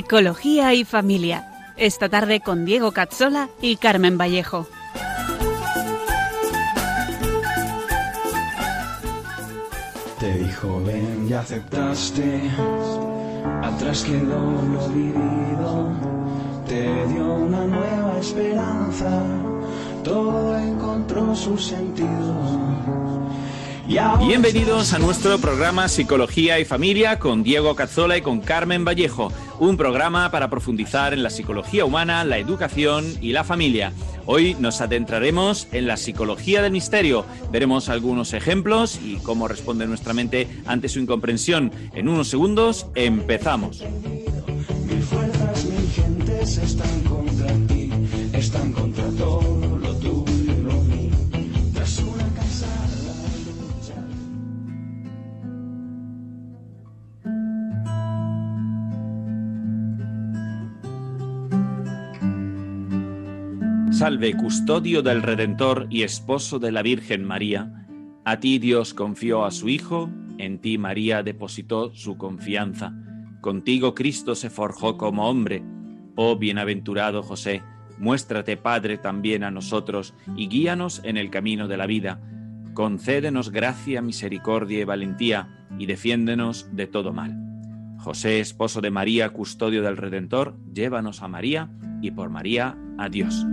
Psicología y Familia. Esta tarde con Diego Cazzola y Carmen Vallejo. Te dijo ven y aceptaste, atrás quedó lo vivido, te dio una nueva esperanza, todo encontró su sentido. Bienvenidos a nuestro programa Psicología y Familia con Diego Cazzola y con Carmen Vallejo, un programa para profundizar en la psicología humana, la educación y la familia. Hoy nos adentraremos en la psicología del misterio, veremos algunos ejemplos y cómo responde nuestra mente ante su incomprensión. En unos segundos empezamos. Salve, custodio del Redentor y esposo de la Virgen María. A ti Dios confió a su Hijo, en ti María depositó su confianza. Contigo Cristo se forjó como hombre. Oh bienaventurado José, muéstrate Padre también a nosotros y guíanos en el camino de la vida. Concédenos gracia, misericordia y valentía y defiéndenos de todo mal. José, esposo de María, custodio del Redentor, llévanos a María y por María a Dios.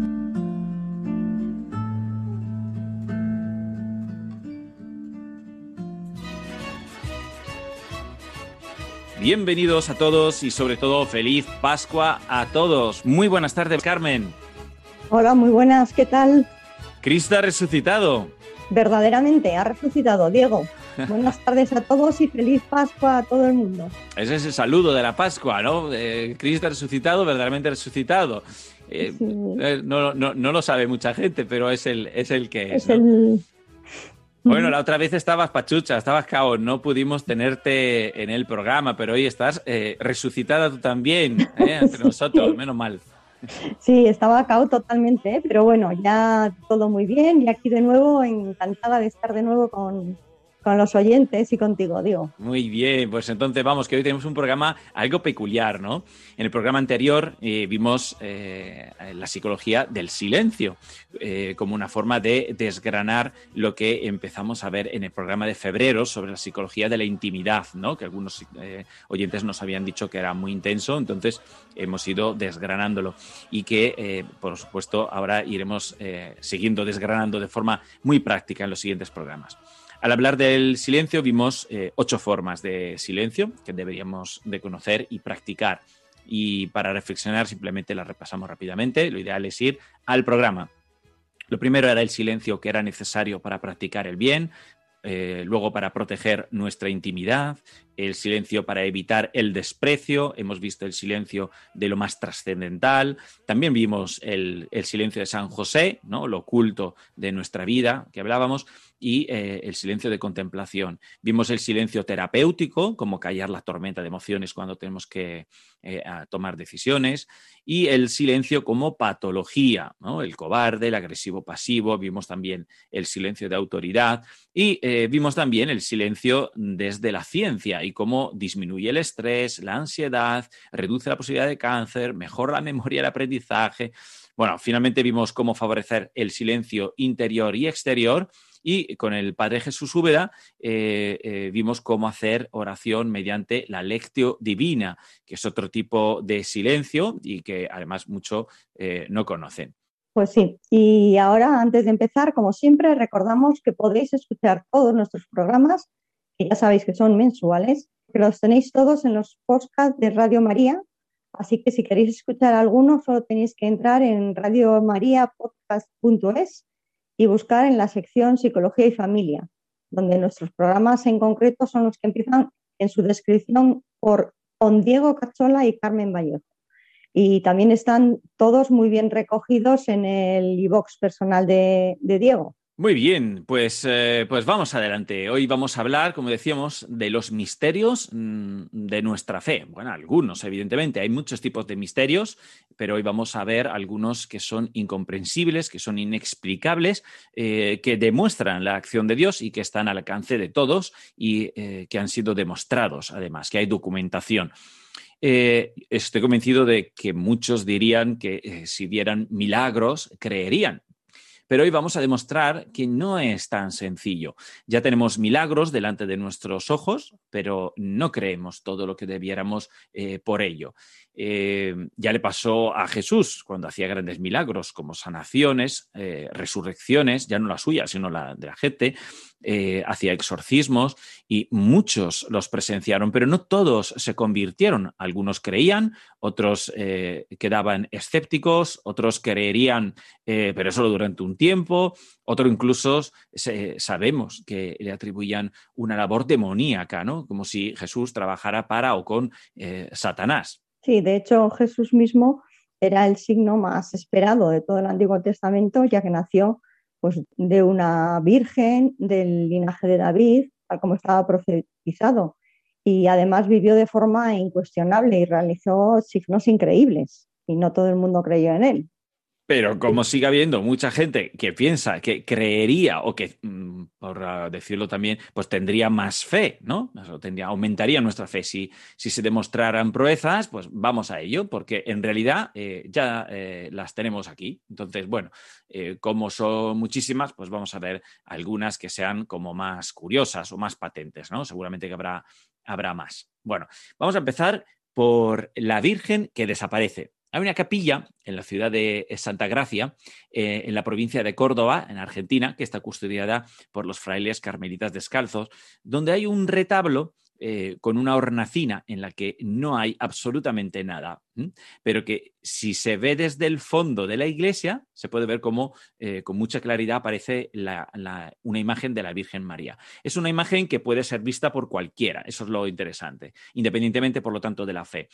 Bienvenidos a todos y sobre todo feliz Pascua a todos. Muy buenas tardes, Carmen. Hola, muy buenas, ¿qué tal? Cristo ha resucitado. Verdaderamente, ha resucitado, Diego. Buenas tardes a todos y feliz Pascua a todo el mundo. Ese es el saludo de la Pascua, ¿no? Cristo ha resucitado, verdaderamente resucitado. Eh, eh, no, lo sabe mucha gente, pero es el, es el que es. el, bueno, la otra vez estabas pachucha, estabas cao, no pudimos tenerte en el programa, pero hoy estás eh, resucitada tú también, ¿eh? entre nosotros, menos mal. Sí, estaba cao totalmente, pero bueno, ya todo muy bien y aquí de nuevo encantada de estar de nuevo con, con los oyentes y contigo, digo. Muy bien, pues entonces vamos, que hoy tenemos un programa algo peculiar, ¿no? En el programa anterior eh, vimos eh, la psicología del silencio eh, como una forma de desgranar lo que empezamos a ver en el programa de febrero sobre la psicología de la intimidad, ¿no? Que algunos oyentes nos habían dicho que era muy intenso, entonces hemos ido desgranándolo y que, por supuesto, ahora iremos siguiendo desgranando de forma muy práctica en los siguientes programas. Al hablar del silencio vimos eh, ocho formas de silencio que deberíamos de conocer y practicar. Y para reflexionar simplemente las repasamos rápidamente. Lo ideal es ir al programa. Lo primero era el silencio que era necesario para practicar el bien, eh, luego para proteger nuestra intimidad, el silencio para evitar el desprecio, hemos visto el silencio de lo más trascendental, también vimos el, el, silencio de San José, ¿no? lo oculto de nuestra vida que hablábamos, y eh, el silencio de contemplación. Vimos el silencio terapéutico, como callar la tormenta de emociones cuando tenemos que eh, tomar decisiones, y el silencio como patología, el cobarde, el agresivo pasivo, vimos también el silencio de autoridad y eh, vimos también el silencio desde la ciencia y cómo disminuye el estrés, la ansiedad, reduce la posibilidad de cáncer, mejora la memoria y el aprendizaje. Bueno, finalmente vimos cómo favorecer el silencio interior y exterior y con el Padre Jesús Úbeda eh, eh, vimos cómo hacer oración mediante la lectio divina, que es otro tipo de silencio y que además mucho eh, no conocen. Pues sí, y ahora antes de empezar, como siempre, recordamos que podéis escuchar todos nuestros programas, que ya sabéis que son mensuales, que los tenéis todos en los podcasts de Radio María, así que si queréis escuchar alguno, solo tenéis que entrar en radiomariapodcast.es y buscar en la sección Psicología y Familia, donde nuestros programas en concreto son los que empiezan en su descripción por con Diego Cachola y Carmen Vallejo. Y también están todos muy bien recogidos en el iBox personal de Diego. Muy bien, pues, eh, pues vamos adelante. Hoy vamos a hablar, como decíamos, de los misterios mm, de nuestra fe. Bueno, algunos, evidentemente, hay muchos tipos de misterios, pero hoy vamos a ver algunos que son incomprensibles, que son inexplicables, eh, que demuestran la acción de Dios y que están al alcance de todos y eh, que han sido demostrados, además, que hay documentación. Estoy convencido de que muchos dirían que si dieran milagros, creerían. Pero hoy vamos a demostrar que no es tan sencillo. Ya tenemos milagros delante de nuestros ojos, pero no creemos todo lo que debiéramos eh, por ello. Eh, ya le pasó a Jesús cuando hacía grandes milagros como sanaciones, eh, resurrecciones, ya no la suya, sino la de la gente, eh, hacía exorcismos y muchos los presenciaron, pero no todos se convirtieron. Algunos creían, otros quedaban escépticos, otros creerían, pero solo durante un tiempo, otros incluso sabemos que le atribuían una labor demoníaca, ¿no? como si Jesús trabajara para o con Satanás. Sí, de hecho Jesús mismo era el signo más esperado de todo el Antiguo Testamento, ya que nació pues, de una virgen del linaje de David, tal como estaba profetizado, y además vivió de forma incuestionable y realizó signos increíbles, y no todo el mundo creyó en él. Pero como sigue habiendo mucha gente que piensa que creería o que, mm, por ah, decirlo también, pues tendría más fe, ¿no? tendría, aumentaría nuestra fe. Si, si se demostraran proezas, pues vamos a ello, porque en realidad eh, ya eh, las tenemos aquí. Entonces, bueno, eh, como son muchísimas, pues vamos a ver algunas que sean como más curiosas o más patentes, ¿no? Seguramente que habrá, habrá más. Bueno, vamos a empezar por la Virgen que desaparece. Hay una capilla en la ciudad de Santa Gracia, eh, en la provincia de Córdoba, en Argentina, que está custodiada por los frailes carmelitas descalzos, donde hay un retablo eh, con una hornacina en la que no hay absolutamente nada, pero que si se ve desde el fondo de la iglesia, se puede ver cómo eh, con mucha claridad aparece una imagen de la Virgen María. Es una imagen que puede ser vista por cualquiera, eso es lo interesante, independientemente, por lo tanto, de la fe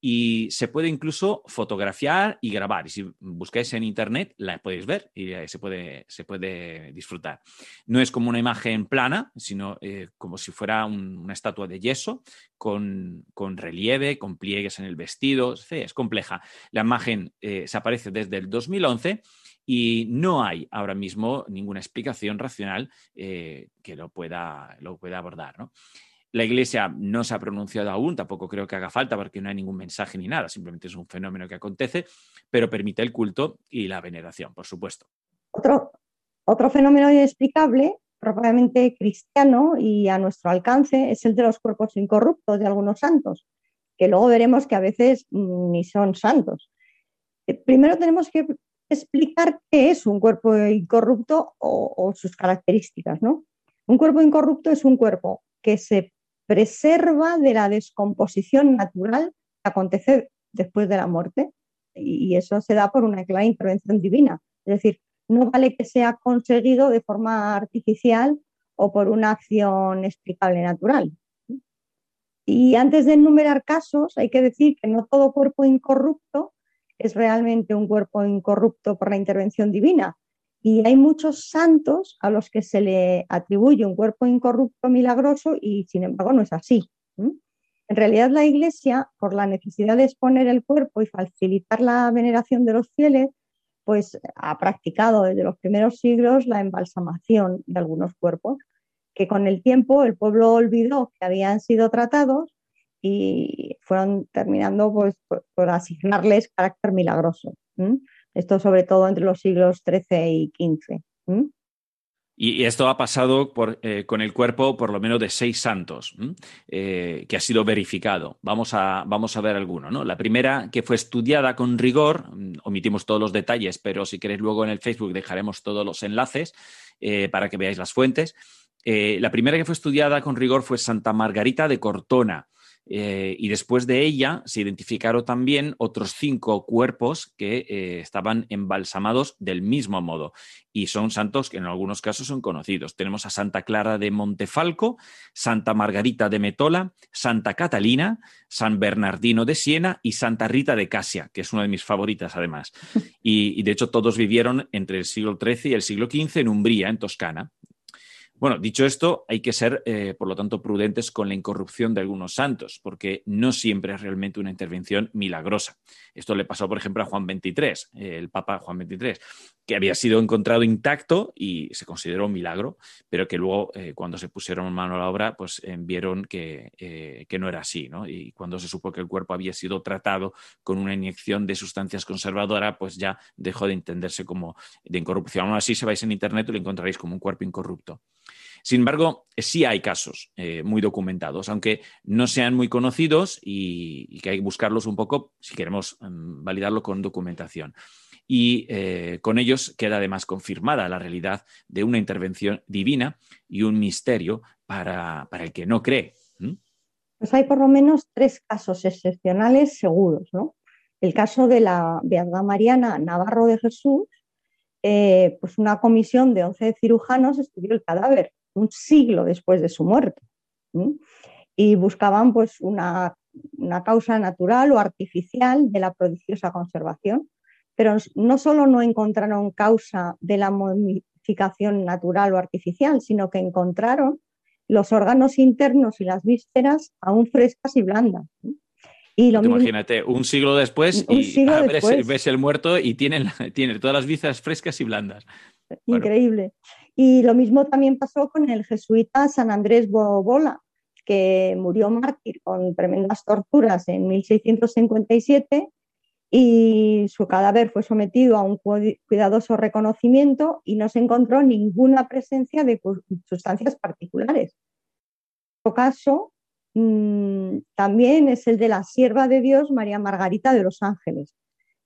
y se puede incluso fotografiar y grabar. Y si buscáis en internet, la podéis ver y se puede, se puede disfrutar. No es como una imagen plana, sino eh, como si fuera una estatua de yeso con, relieve, con pliegues en el vestido. Es compleja. La imagen eh, se aparece desde el 2011 y no hay ahora mismo ninguna explicación racional eh, que lo pueda, lo pueda abordar. ¿no? La Iglesia no se ha pronunciado aún, tampoco creo que haga falta porque no hay ningún mensaje ni nada, simplemente es un fenómeno que acontece, pero permite el culto y la veneración, por supuesto. Otro, otro fenómeno inexplicable, probablemente cristiano y a nuestro alcance, es el de los cuerpos incorruptos de algunos santos, que luego veremos que a veces ni son santos. Eh, primero tenemos que explicar qué es un cuerpo incorrupto o, o sus características, ¿no? Un cuerpo incorrupto es un cuerpo que se preserva de la descomposición natural que acontece después de la muerte. Y eso se da por una clara intervención divina. Es decir, no vale que sea conseguido de forma artificial o por una acción explicable natural. Y antes de enumerar casos, hay que decir que no todo cuerpo incorrupto es realmente un cuerpo incorrupto por la intervención divina, y hay muchos santos a los que se le atribuye un cuerpo incorrupto milagroso y sin embargo no es así. En realidad la Iglesia, por la necesidad de exponer el cuerpo y facilitar la veneración de los fieles, pues ha practicado desde los primeros siglos la embalsamación de algunos cuerpos, que con el tiempo el pueblo olvidó que habían sido tratados y fueron terminando pues, por, asignarles carácter milagroso. Esto sobre todo entre los siglos XIII y XV. Y esto ha pasado eh, con el cuerpo por lo menos de seis santos, eh, que ha sido verificado. Vamos a, vamos a ver alguno. ¿no? La primera, que fue estudiada con rigor, mm, omitimos todos los detalles, pero si queréis luego en el Facebook dejaremos todos los enlaces eh, para que veáis las fuentes. la primera que fue estudiada con rigor fue Santa Margarita de Cortona. Eh, y después de ella se identificaron también otros cinco cuerpos que eh, estaban embalsamados del mismo modo. Y son santos que en algunos casos son conocidos. Tenemos a Santa Clara de Montefalco, Santa Margarita de Metola, Santa Catalina, San Bernardino de Siena y Santa Rita de Casia, que es una de mis favoritas además. Y, y de hecho todos vivieron entre el siglo XIII y el siglo XV en Umbría, en Toscana. Bueno, dicho esto, hay que ser, eh, por lo tanto, prudentes con la incorrupción de algunos santos, porque no siempre es realmente una intervención milagrosa. Esto le pasó, por ejemplo, a Juan XXIII, el Papa Juan XXIII. Que había sido encontrado intacto y se consideró un milagro, pero que luego eh, cuando se pusieron mano a la obra, pues eh, vieron que, eh, que, no era así, ¿no? Y cuando se supo que el cuerpo había sido tratado con una inyección de sustancias conservadoras, pues ya dejó de entenderse como de incorrupción. Aún así, si vais en Internet lo encontraréis como un cuerpo incorrupto. Sin embargo, sí hay casos muy documentados, aunque no sean muy conocidos y, que hay que buscarlos un poco si queremos um, validarlo con documentación y eh, con ellos queda además confirmada la realidad de una intervención divina y un misterio para, el que no cree. Pues hay por lo menos tres casos excepcionales seguros, ¿no? El caso de la Beata Mariana Navarro de Jesús, eh, pues una comisión de 11 cirujanos estudió el cadáver un siglo después de su muerte y buscaban pues una, una causa natural o artificial de la prodigiosa conservación pero no solo no encontraron causa de la modificación natural o artificial, sino que encontraron los órganos internos y las vísceras aún frescas y blandas. Y lo Imagínate, un siglo después y ves, el muerto y tiene, tiene todas las vísceras frescas y blandas. Increíble. Y lo mismo también pasó con el jesuita San Andrés Bobola, que murió mártir con tremendas torturas en 1657 y su cadáver fue sometido a un cuidadoso reconocimiento y no se encontró ninguna presencia de sustancias particulares. Otro caso mm, también es el de la sierva de Dios María Margarita de los Ángeles,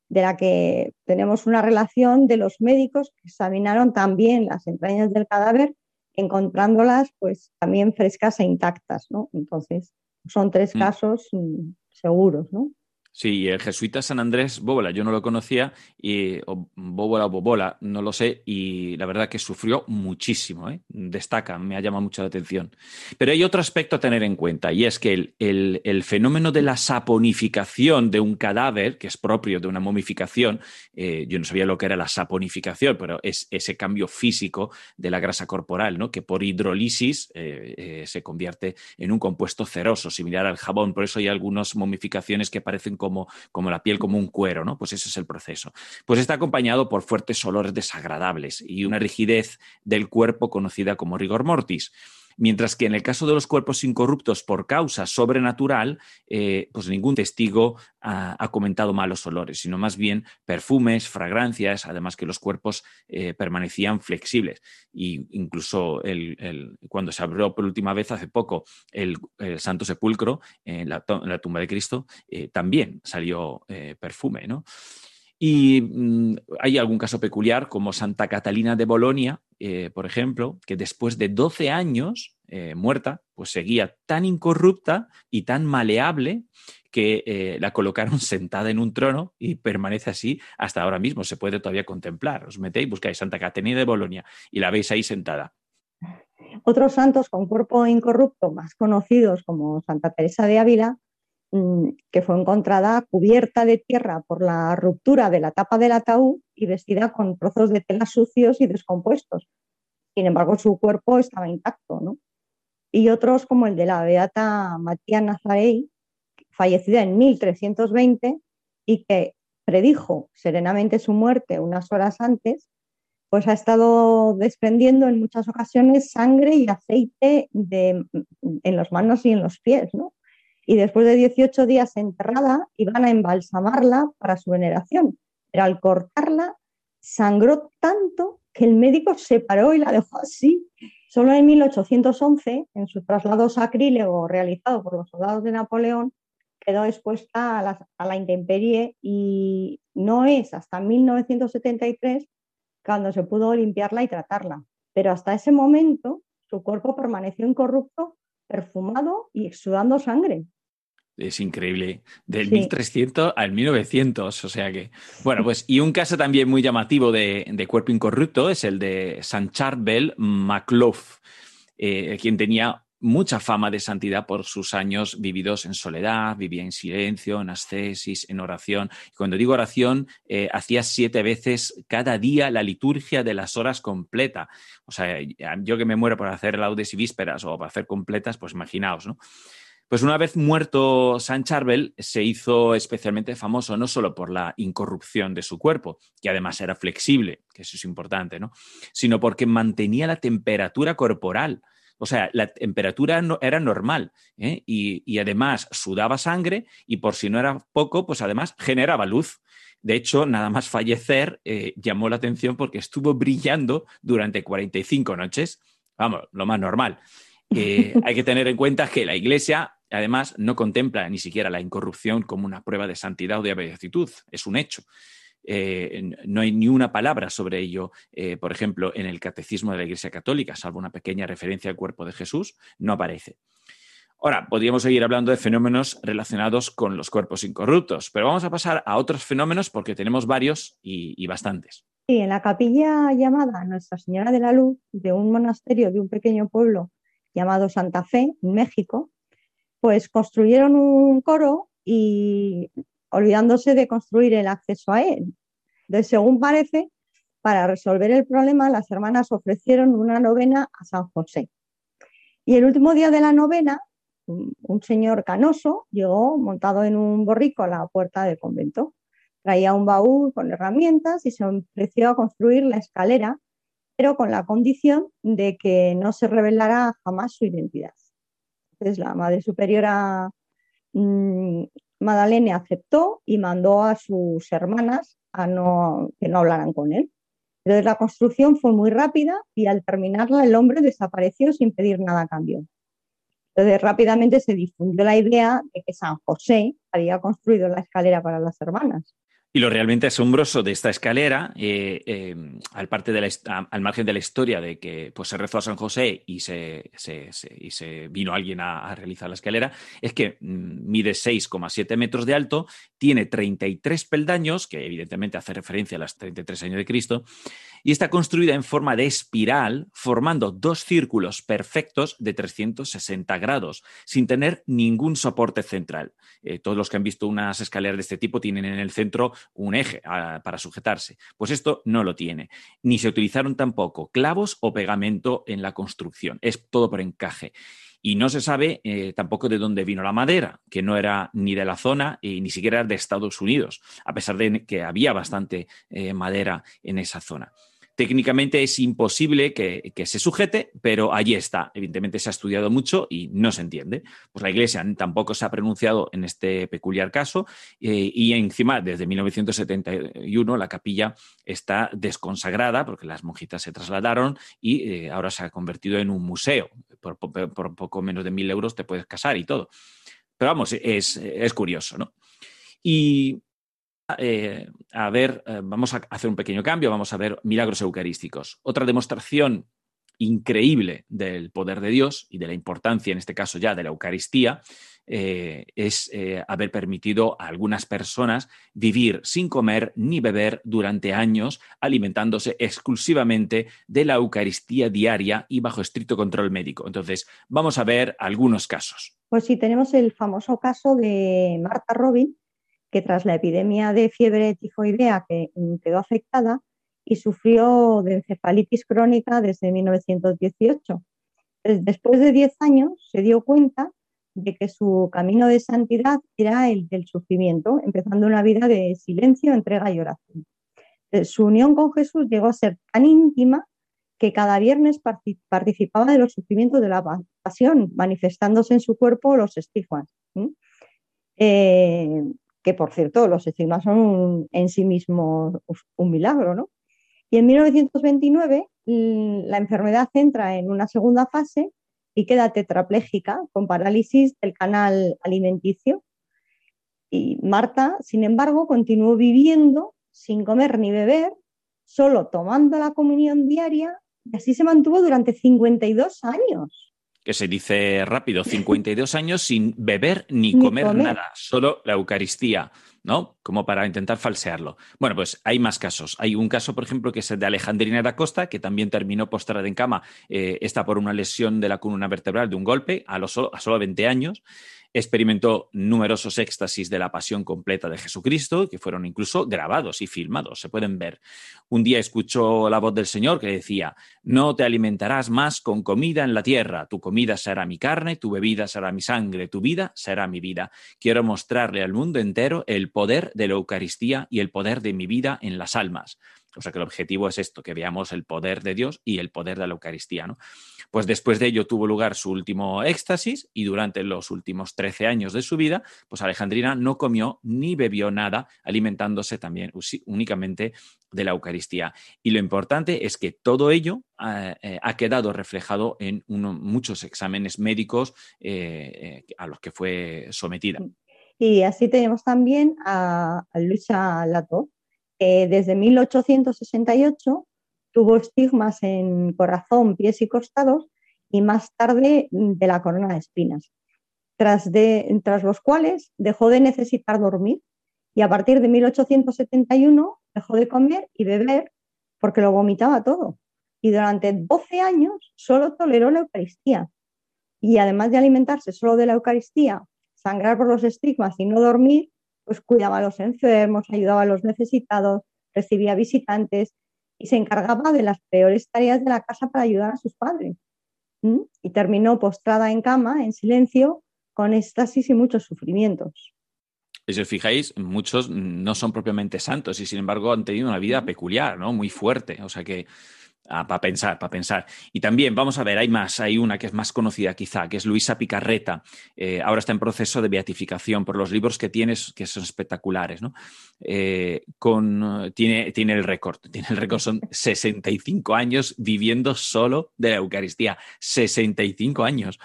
de la que tenemos una relación de los médicos que examinaron también las entrañas del cadáver, encontrándolas pues también frescas e intactas, ¿no? Entonces, son tres mm. casos mm, seguros, ¿no? Sí, el jesuita San Andrés Bóbola, yo no lo conocía, y, o Bóbola o Bobola, no lo sé, y la verdad que sufrió muchísimo, ¿eh? destaca, me ha llamado mucho la atención. Pero hay otro aspecto a tener en cuenta, y es que el, fenómeno de la saponificación de un cadáver, que es propio de una momificación, eh, yo no sabía lo que era la saponificación, pero es ese cambio físico de la grasa corporal, ¿no? que por hidrólisis eh, se convierte en un compuesto ceroso, similar al jabón, por eso hay algunas momificaciones que parecen como, como la piel, como un cuero, ¿no? Pues ese es el proceso. Pues está acompañado por fuertes olores desagradables y una rigidez del cuerpo conocida como rigor mortis. Mientras que en el caso de los cuerpos incorruptos por causa sobrenatural, eh, pues ningún testigo ha, comentado malos olores, sino más bien perfumes, fragancias, además que los cuerpos eh, permanecían flexibles. Y incluso cuando se abrió por última vez hace poco el, Santo Sepulcro, en la, tumba de Cristo, eh, también salió perfume, ¿no? Y mm, hay algún caso peculiar, como Santa Catalina de Bolonia, eh, por ejemplo, que después de 12 años eh, muerta, pues seguía tan incorrupta y tan maleable que eh, la colocaron sentada en un trono y permanece así hasta ahora mismo. Se puede todavía contemplar. Os metéis, buscáis Santa Catalina de Bolonia y la veis ahí sentada. Otros santos con cuerpo incorrupto, más conocidos como Santa Teresa de Ávila, que fue encontrada cubierta de tierra por la ruptura de la tapa del ataúd y vestida con trozos de tela sucios y descompuestos. Sin embargo, su cuerpo estaba intacto. ¿no? Y otros, como el de la beata Matías Nazarey, fallecida en 1320 y que predijo serenamente su muerte unas horas antes, pues ha estado desprendiendo en muchas ocasiones sangre y aceite en las manos y en los pies, ¿no? Y después de 18 días enterrada iban a embalsamarla para su veneración. Pero al cortarla sangró tanto que el médico se paró y la dejó así. Solo en 1811, en su traslado sacrílego realizado por los soldados de Napoleón, quedó expuesta a la, a la intemperie y no es hasta 1973 cuando se pudo limpiarla y tratarla. Pero hasta ese momento su cuerpo permaneció incorrupto perfumado y exudando sangre. Es increíble. Del 1300 al 1900. O sea que. Bueno, pues. Y un caso también muy llamativo de, cuerpo incorrupto es el de San Charbel MacLough, eh, quien tenía mucha fama de santidad por sus años vividos en soledad, vivía en silencio, en ascesis, en oración. Cuando digo oración, eh, hacía siete veces cada día la liturgia de las horas completa. O sea, yo que me muero por hacer laudes y vísperas o para hacer completas, pues imaginaos, ¿no? Pues una vez muerto San Charbel, se hizo especialmente famoso no solo por la incorrupción de su cuerpo, que además era flexible, que eso es importante, ¿no? Sino porque mantenía la temperatura corporal. O sea, la temperatura no, era normal ¿eh? y, y, además sudaba sangre y por si no era poco, pues además generaba luz. De hecho, nada más fallecer, eh, llamó la atención porque estuvo brillando durante 45 noches. Vamos, lo más normal. Eh, hay que tener en cuenta que la Iglesia, además, no contempla ni siquiera la incorrupción como una prueba de santidad o de beatitud. Es un hecho. Eh, no hay ni una palabra sobre ello, eh, por ejemplo, en el Catecismo de la Iglesia Católica, salvo una pequeña referencia al cuerpo de Jesús, no aparece. Ahora, podríamos seguir hablando de fenómenos relacionados con los cuerpos incorruptos, pero vamos a pasar a otros fenómenos porque tenemos varios y, y bastantes. Sí, en la capilla llamada Nuestra Señora de la Luz de un monasterio de un pequeño pueblo llamado Santa Fe, en México, pues construyeron un coro y olvidándose de construir el acceso a él. Entonces, según parece, para resolver el problema, las hermanas ofrecieron una novena a San José. Y el último día de la novena, un señor canoso llegó montado en un borrico a la puerta del convento. Traía un baúl con herramientas y se ofreció a construir la escalera pero con la condición de que no se revelara jamás su identidad. Entonces la Madre Superiora mmm, Madalene aceptó y mandó a sus hermanas a no, que no hablaran con él. Entonces la construcción fue muy rápida y al terminarla el hombre desapareció sin pedir nada a cambio. Entonces rápidamente se difundió la idea de que San José había construido la escalera para las hermanas. Y lo realmente asombroso de esta escalera, eh, eh, al, margen de la historia de que pues, se rezó a San José y se, y se vino alguien a, a, realizar la escalera, es que mm, mide 6,7 metros de alto, tiene 33 peldaños, que evidentemente hace referencia a los 33 años de Cristo, y está construida en forma de espiral, formando dos círculos perfectos de 360 grados, sin tener ningún soporte central. Eh, todos los que han visto unas escaleras de este tipo tienen en el centro un eje a, para sujetarse. Pues esto no lo tiene. Ni se utilizaron tampoco clavos o pegamento en la construcción. Es todo por encaje. Y no se sabe eh, tampoco de dónde vino la madera, que no era ni de la zona y ni siquiera de Estados Unidos, a pesar de que había bastante eh, madera en esa zona. Técnicamente es imposible que, que, se sujete, pero allí está. Evidentemente se ha estudiado mucho y no se entiende. Pues la Iglesia tampoco se ha pronunciado en este peculiar caso eh, y encima desde 1971 la capilla está desconsagrada porque las monjitas se trasladaron y eh, ahora se ha convertido en un museo. Por, por, poco menos de mil euros te puedes casar y todo. Pero vamos, es, es curioso, ¿no? Y eh, a ver, eh, vamos a hacer un pequeño cambio, vamos a ver milagros eucarísticos. Otra demostración increíble del poder de Dios y de la importancia, en este caso ya, de la Eucaristía, eh, es haber permitido a algunas personas vivir sin comer ni beber durante años, alimentándose exclusivamente de la Eucaristía diaria y bajo estricto control médico. Entonces, vamos a ver algunos casos. Pues sí, tenemos el famoso caso de Marta Robin, que tras la epidemia de fiebre tifoidea que quedó afectada y sufrió de encefalitis crónica desde 1918. Después de 10 años se dio cuenta de que su camino de santidad era el del sufrimiento, empezando una vida de silencio, entrega y oración. Su unión con Jesús llegó a ser tan íntima que cada viernes participaba de los sufrimientos de la pasión, manifestándose en su cuerpo los estigmas. Eh, que por cierto los estigmas son en sí mismos un milagro, ¿no? Y en 1929 la enfermedad entra en una segunda fase y queda tetrapléjica con parálisis del canal alimenticio. Y Marta, sin embargo, continuó viviendo sin comer ni beber, solo tomando la comunión diaria y así se mantuvo durante 52 años que se dice rápido, 52 años sin beber ni, ni comer, comer, nada, solo la Eucaristía, ¿no? Como para intentar falsearlo. Bueno, pues hay más casos. Hay un caso, por ejemplo, que es el de Alejandrina da Costa, que también terminó postrada en cama, eh, está por una lesión de la columna vertebral de un golpe a, los, a solo 20 años. Experimentó numerosos éxtasis de la pasión completa de Jesucristo, que fueron incluso grabados y filmados, se pueden ver. Un día escuchó la voz del Señor que decía, no te alimentarás más con comida en la tierra, tu comida será mi carne, tu bebida será mi sangre, tu vida será mi vida. Quiero mostrarle al mundo entero el poder de la Eucaristía y el poder de mi vida en las almas. O sea que el objetivo es esto, que veamos el poder de Dios y el poder de la Eucaristía. ¿no? Pues después de ello tuvo lugar su último éxtasis y durante los últimos 13 años de su vida, pues Alejandrina no comió ni bebió nada, alimentándose también únicamente de la Eucaristía. Y lo importante es que todo ello eh, eh, ha quedado reflejado en muchos exámenes médicos eh, a los que fue sometida. Y así tenemos también a, a Luisa Lato, desde 1868 tuvo estigmas en corazón, pies y costados y más tarde de la corona de espinas, tras, tras los cuales dejó de necesitar dormir y a partir de 1871 dejó de comer y beber porque lo vomitaba todo. Y durante 12 años solo toleró la Eucaristía. Y además de alimentarse solo de la Eucaristía, sangrar por los estigmas y no dormir, pues cuidaba a los enfermos, ayudaba a los necesitados, recibía visitantes y se encargaba de las peores tareas de la casa para ayudar a sus padres. Y terminó postrada en cama, en silencio, con éxtasis y muchos sufrimientos. Y si os fijáis, muchos no son propiamente santos y sin embargo han tenido una vida peculiar, ¿no? Muy fuerte. O sea que Ah, para pensar, para pensar. Y también, vamos a ver, hay más, hay una que es más conocida quizá, que es Luisa Picarreta. Eh, ahora está en proceso de beatificación por los libros que tiene, que son espectaculares, ¿no? Eh, con, tiene, tiene el récord, tiene el récord, son 65 años viviendo solo de la Eucaristía, 65 años.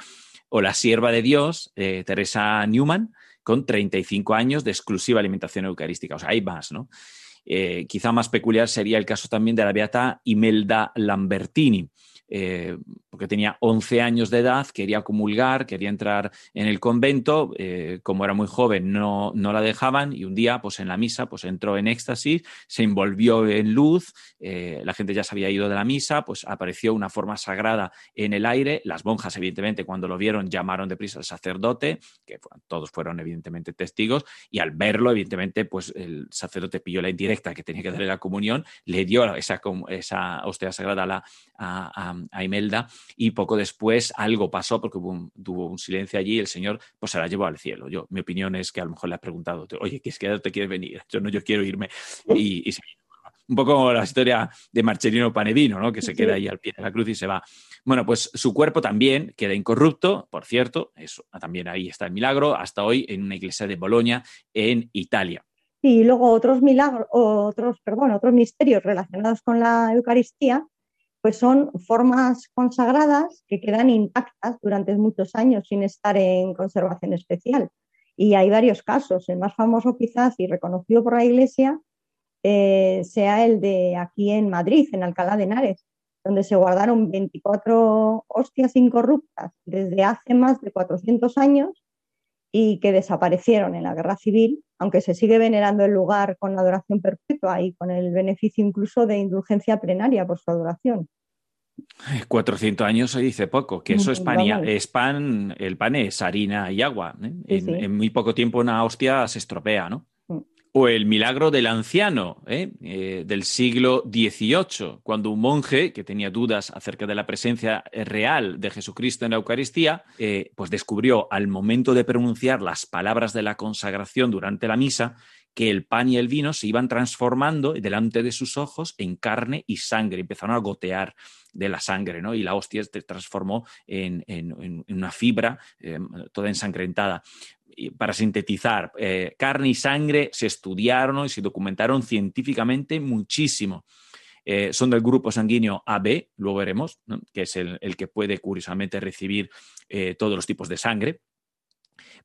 O la sierva de Dios, eh, Teresa Newman, con 35 años de exclusiva alimentación eucarística. O sea, hay más, ¿no? Eh, quizá más peculiar sería el caso también de la beata Imelda Lambertini, eh, porque tenía 11 años de edad, quería comulgar, quería entrar en el convento, eh, como era muy joven no, no, la dejaban y un día pues en la misa pues entró en éxtasis, se envolvió en luz, eh, la gente ya se había ido de la misa, pues apareció una forma sagrada en el aire, las monjas evidentemente cuando lo vieron llamaron deprisa al sacerdote, que todos fueron evidentemente testigos y al verlo evidentemente pues el sacerdote pilló la indirecta que tenía que darle la comunión, le dio esa, esa hostia sagrada a, a a, Imelda y poco después algo pasó porque hubo tuvo un silencio allí y el Señor pues se la llevó al cielo. Yo, mi opinión es que a lo mejor le has preguntado, oye, ¿qué es que te quieres venir? Yo no, yo quiero irme. Y, un poco como la historia de Marcelino Panevino, ¿no? que se queda ahí al pie de la cruz y se va. Bueno, pues su cuerpo también queda incorrupto, por cierto, eso también ahí está el milagro, hasta hoy en una iglesia de Bolonia, en Italia. Y luego otros milagros, otros, perdón, otros misterios relacionados con la Eucaristía pues son formas consagradas que quedan intactas durante muchos años sin estar en conservación especial. Y hay varios casos. El más famoso quizás y reconocido por la Iglesia eh, sea el de aquí en Madrid, en Alcalá de Henares, donde se guardaron 24 hostias incorruptas desde hace más de 400 años y que desaparecieron en la guerra civil, aunque se sigue venerando el lugar con la adoración perpetua y con el beneficio incluso de indulgencia plenaria por su adoración. 400 años se dice poco, que eso es pan, es pan, el pan es harina y agua. ¿eh? en, muy poco tiempo una hostia se estropea, ¿no? O el milagro del anciano ¿eh? Eh, del siglo XVIII, cuando un monje que tenía dudas acerca de la presencia real de Jesucristo en la Eucaristía, eh, pues descubrió al momento de pronunciar las palabras de la consagración durante la misa que el pan y el vino se iban transformando delante de sus ojos en carne y sangre, empezaron a gotear de la sangre, ¿no? Y la hostia se transformó en una fibra toda ensangrentada para sintetizar, eh, carne y sangre se estudiaron y se documentaron científicamente muchísimo. Eh, son del grupo sanguíneo AB, luego veremos, que es el, que puede curiosamente recibir eh, todos los tipos de sangre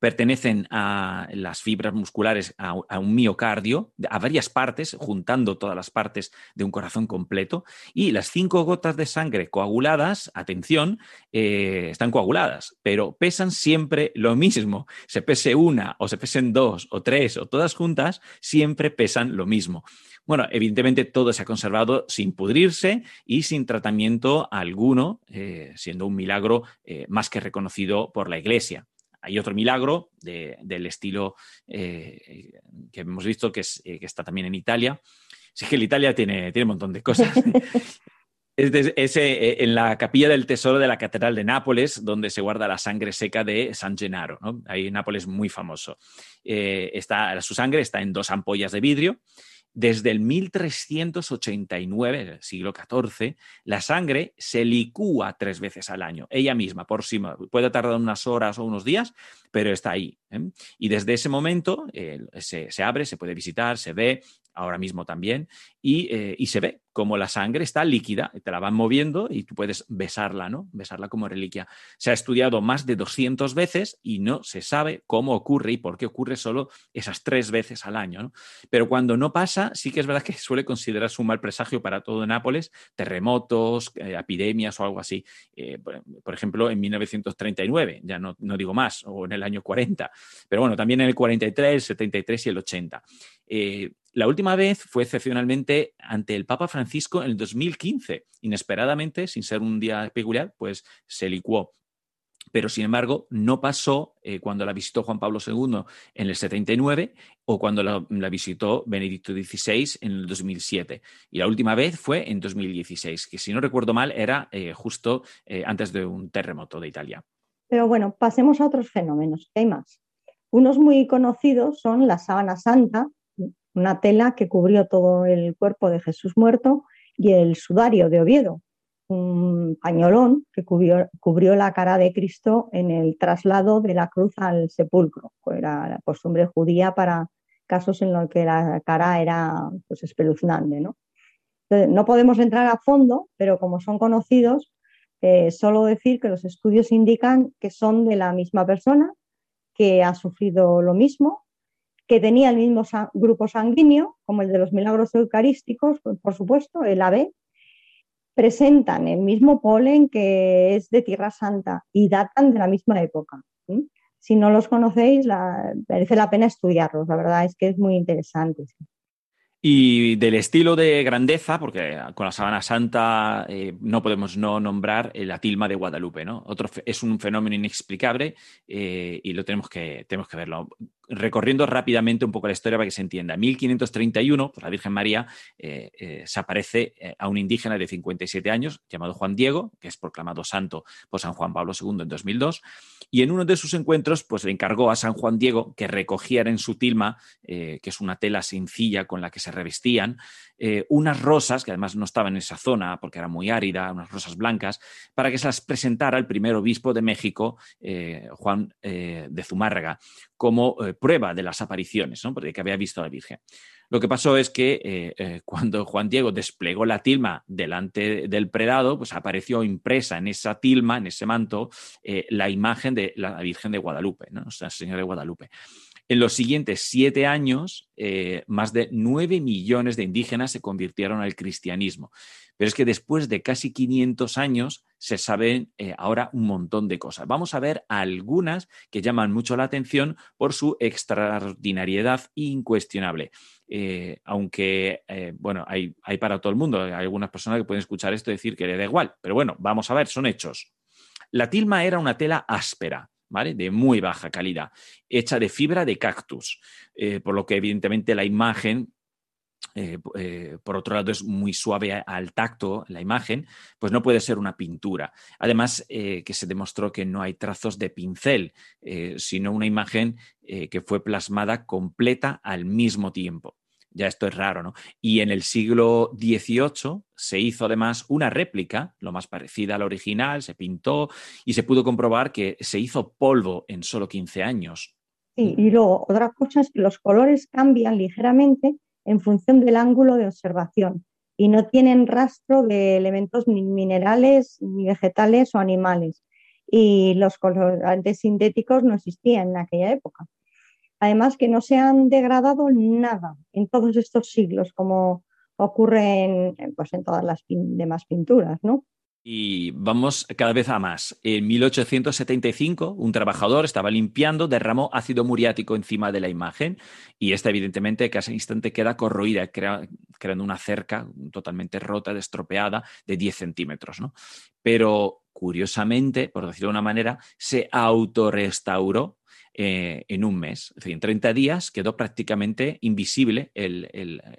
pertenecen a las fibras musculares a, un miocardio, a varias partes, juntando todas las partes de un corazón completo, y las cinco gotas de sangre coaguladas, atención, eh, están coaguladas, pero pesan siempre lo mismo. Se pese una o se pesen dos o tres o todas juntas, siempre pesan lo mismo. Bueno, evidentemente todo se ha conservado sin pudrirse y sin tratamiento alguno, eh, siendo un milagro eh, más que reconocido por la Iglesia Hay otro milagro del estilo que hemos visto que, está también en Italia. Sí que Italia tiene, tiene un montón de cosas. Es, eh, en la capilla del tesoro de la Catedral de Nápoles, donde se guarda la sangre seca de San Gennaro. ¿no? Ahí Nápoles muy famoso. Eh, está, su sangre está en dos ampollas de vidrio. Desde el 1389, el siglo XIV, la sangre se licúa tres veces al año, ella misma, por sí. Puede tardar unas horas o unos días, pero está ahí. ¿Eh? Y desde ese momento se, se, abre, se puede visitar, se ve, ahora mismo también, y, y se ve como la sangre está líquida, te la van moviendo y tú puedes besarla, ¿no? Besarla como reliquia. Se ha estudiado más de 200 veces y no se sabe cómo ocurre y por qué ocurre solo esas tres veces al año. Pero cuando no pasa, sí que es verdad que suele considerarse un mal presagio para todo Nápoles, terremotos, eh, epidemias o algo así. Eh, por, ejemplo, en 1939, ya no, digo más, o en el año 40, pero bueno, también en el 43, el 73 y el 80. Eh, la última vez fue excepcionalmente ante el Papa Francisco en el 2015. Inesperadamente, sin ser un día peculiar, pues se licuó. Pero, sin embargo, no pasó eh, cuando la visitó Juan Pablo II en el 79 o cuando la, visitó Benedicto XVI en el 2007. Y la última vez fue en 2016, que si no recuerdo mal era eh, justo antes de un terremoto de Italia. Pero bueno, pasemos a otros fenómenos, hay más. Unos muy conocidos son la sábana santa, una tela que cubrió todo el cuerpo de Jesús muerto y el sudario de Oviedo, un pañolón que cubrió, cubrió, la cara de Cristo en el traslado de la cruz al sepulcro. Era la costumbre judía para casos en los que la cara era pues, espeluznante. ¿no? no podemos entrar a fondo, pero como son conocidos, eh, solo decir que los estudios indican que son de la misma persona, que ha sufrido lo mismo que tenía el mismo grupo sanguíneo, como el de los milagros eucarísticos, pues, por supuesto, el AB, presentan el mismo polen que es de Tierra Santa y datan de la misma época. Si no los conocéis, merece la pena estudiarlos, la verdad es que es muy interesante. Y del estilo de grandeza, porque con la Sabana Santa eh, no podemos no nombrar la tilma de Guadalupe, ¿no? Otro es un fenómeno inexplicable eh, y lo tenemos que, tenemos que verlo recorriendo rápidamente un poco la historia para que se entienda. En 1531, pues la Virgen María eh, eh, se aparece eh, a un indígena de 57 años llamado Juan Diego, que es proclamado santo por San Juan Pablo II en 2002, y en uno de sus encuentros pues le encargó a San Juan Diego que recogiera en su tilma, que es una tela sencilla con la que se revestían, unas rosas, que además no estaban en esa zona porque era muy árida, unas rosas blancas, para que se las presentara el primer obispo de México, Juan de Zumárraga, como eh, prueba de las apariciones, ¿no? porque había visto a la Virgen. Lo que pasó es que eh, eh, cuando Juan Diego desplegó la tilma delante del predado, pues apareció impresa en esa tilma, en ese manto, la imagen de la Virgen de Guadalupe, ¿no? Nuestra Señora de Guadalupe. En los siguientes siete años, más de nueve millones de indígenas se convirtieron al cristianismo. Pero es que después de casi 500 años se saben eh, ahora un montón de cosas. Vamos a ver algunas que llaman mucho la atención por su extraordinariedad incuestionable. Eh, aunque, eh, bueno, hay, hay, para todo el mundo. Hay algunas personas que pueden escuchar esto y decir que le da igual. Pero bueno, vamos a ver, son hechos. La tilma era una tela áspera, De muy baja calidad, hecha de fibra de cactus, por lo que evidentemente la imagen eh, eh, por otro lado es muy suave al tacto la imagen, pues no puede ser una pintura. Además, eh, que se demostró que no hay trazos de pincel, sino una imagen que fue plasmada completa al mismo tiempo. Ya esto es raro, ¿no? Y en el siglo XVIII se hizo además una réplica, lo más parecida al original, se pintó y se pudo comprobar que se hizo polvo en solo 15 años. y luego otra cosa es que los colores cambian ligeramente en función del ángulo de observación y no tienen rastro de elementos ni minerales, ni vegetales o animales. Y los colorantes sintéticos no existían en aquella época. Además que no se han degradado nada en todos estos siglos, como ocurre en, pues en todas las demás pinturas, ¿no? Y vamos cada vez a más. En 1875, un trabajador estaba limpiando, derramó ácido muriático encima de la imagen y esta evidentemente casi al instante queda corroída, creando una cerca totalmente rota, destropeada de 10 centímetros. Pero curiosamente, por decirlo de una manera, se autorrestauró eh, en un mes. En 30 días quedó prácticamente invisible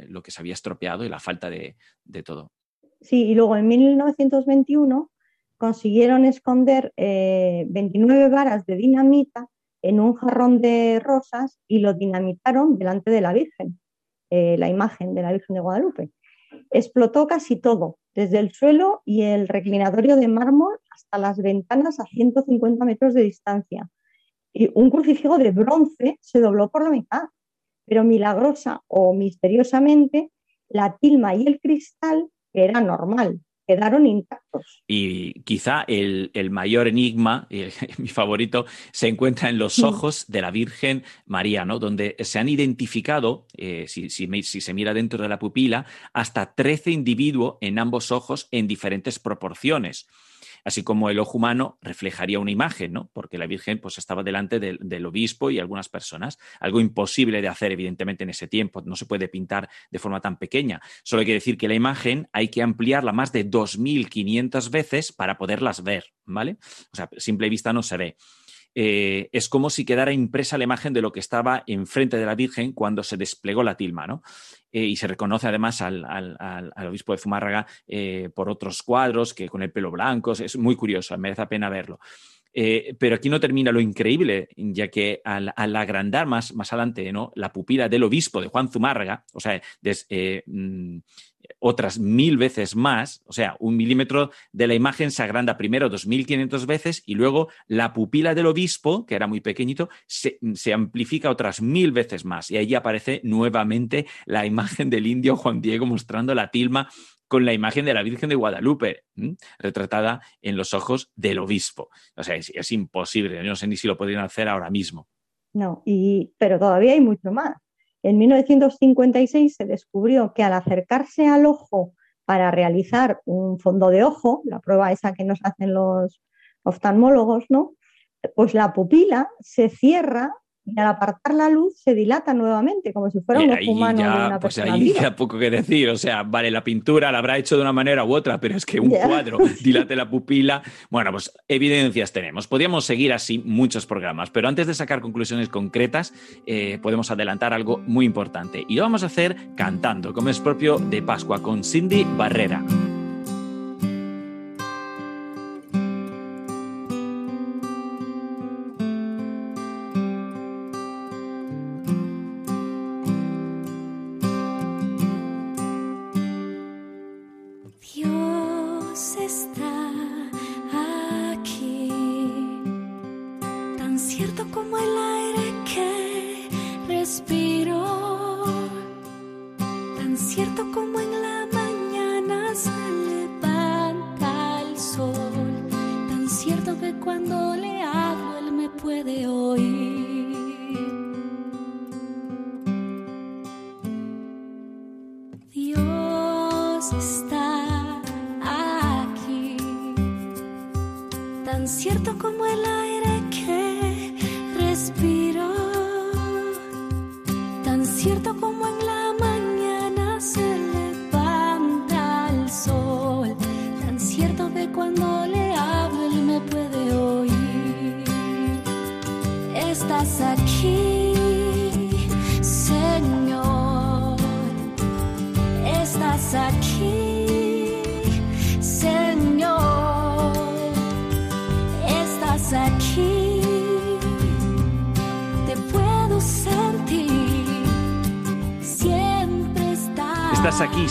lo que se había estropeado y la falta de todo. Sí, y luego en 1921 consiguieron esconder 29 eh, varas de dinamita en un jarrón de rosas y lo dinamitaron delante de la Virgen, eh, la imagen de la Virgen de Guadalupe. Explotó casi todo, desde el suelo y el reclinatorio de mármol hasta las ventanas a 150 metros de distancia. Y un crucifijo de bronce se dobló por la mitad, pero milagrosa o misteriosamente, la tilma y el cristal que era normal, quedaron intactos. Y quizá el, mayor enigma, mi favorito, se encuentra en los ojos de la Virgen María, ¿no? donde se han identificado, eh, si, se mira dentro de la pupila, hasta 13 individuos en ambos ojos en diferentes proporciones así como el ojo humano reflejaría una imagen, ¿no? Porque la Virgen pues, estaba delante del, obispo y algunas personas. Algo imposible de hacer, evidentemente, en ese tiempo. No se puede pintar de forma tan pequeña. Solo hay que decir que la imagen hay que ampliarla más de 2.500 veces para poderlas ver, ¿vale? O sea, simple vista no se ve. Eh, es como si quedara impresa la imagen de lo que estaba enfrente de la Virgen cuando se desplegó la tilma, ¿no? Eh, y se reconoce además al, obispo de Zumárraga eh, por otros cuadros que con el pelo blanco, es muy curioso, merece la pena verlo. Pero aquí no termina lo increíble, ya que al, agrandar más, más adelante ¿no? la pupila del obispo de Juan Zumárraga, o sea, des, mm, otras mil veces más, o sea, un milímetro de la imagen se agranda primero 2.500 veces y luego la pupila del obispo, que era muy pequeñito, se, amplifica otras mil veces más. Y ahí aparece nuevamente la imagen del indio Juan Diego mostrando la tilma con la imagen de la Virgen de Guadalupe, retratada en los ojos del obispo. O sea, es, imposible, no sé ni si lo podrían hacer ahora mismo. No, y, pero todavía hay mucho más. En 1956 se descubrió que al acercarse al ojo para realizar un fondo de ojo, la prueba esa que nos hacen los oftalmólogos, ¿no? Pues la pupila se cierra y al apartar la luz se dilata nuevamente, como si fuera un ojo humano ya, de una pues persona ahí ya poco que decir, o sea, vale, la pintura la habrá hecho de una manera u otra, pero es que un cuadro dilate la pupila, bueno, pues evidencias tenemos. Podríamos seguir así muchos programas, pero antes de sacar conclusiones concretas, eh, podemos adelantar algo muy importante, y lo vamos a hacer cantando, como es propio de Pascua, con Cindy Barrera.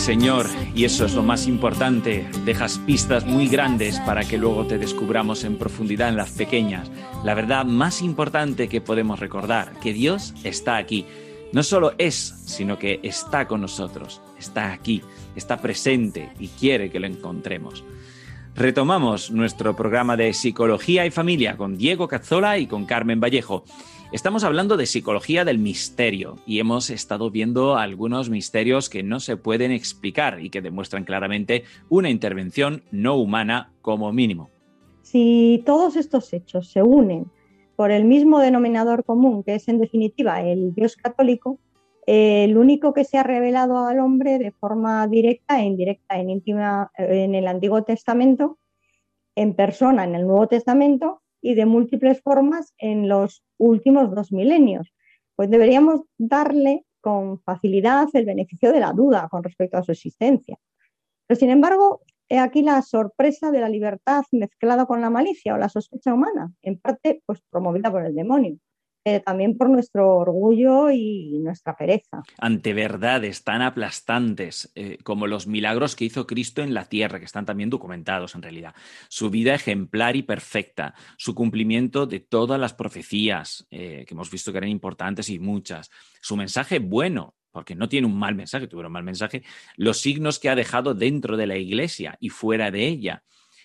Señor, y eso es lo más importante. Dejas pistas muy grandes para que luego te descubramos en profundidad en las pequeñas. La verdad más importante que podemos recordar, que Dios está aquí. No solo es, sino que está con nosotros, está aquí, está presente y quiere que lo encontremos. Retomamos nuestro programa de Psicología y Familia con Diego Cazzola y con Carmen Vallejo. Estamos hablando de psicología del misterio y hemos estado viendo algunos misterios que no se pueden explicar y que demuestran claramente una intervención no humana como mínimo. Si todos estos hechos se unen por el mismo denominador común, que es en definitiva el Dios católico, el único que se ha revelado al hombre de forma directa e indirecta en, íntima, en el Antiguo Testamento, en persona en el Nuevo Testamento y de múltiples formas en los últimos dos milenios. Pues deberíamos darle con facilidad el beneficio de la duda con respecto a su existencia. Pero sin embargo, he aquí la sorpresa de la libertad mezclada con la malicia o la sospecha humana, en parte pues promovida por el demonio. Eh, también por nuestro orgullo y nuestra pereza. Ante verdades tan aplastantes eh, como los milagros que hizo Cristo en la tierra, que están también documentados en realidad, su vida ejemplar y perfecta, su cumplimiento de todas las profecías eh, que hemos visto que eran importantes y muchas, su mensaje bueno, porque no tiene un mal mensaje, tuvo un mal mensaje, los signos que ha dejado dentro de la iglesia y fuera de ella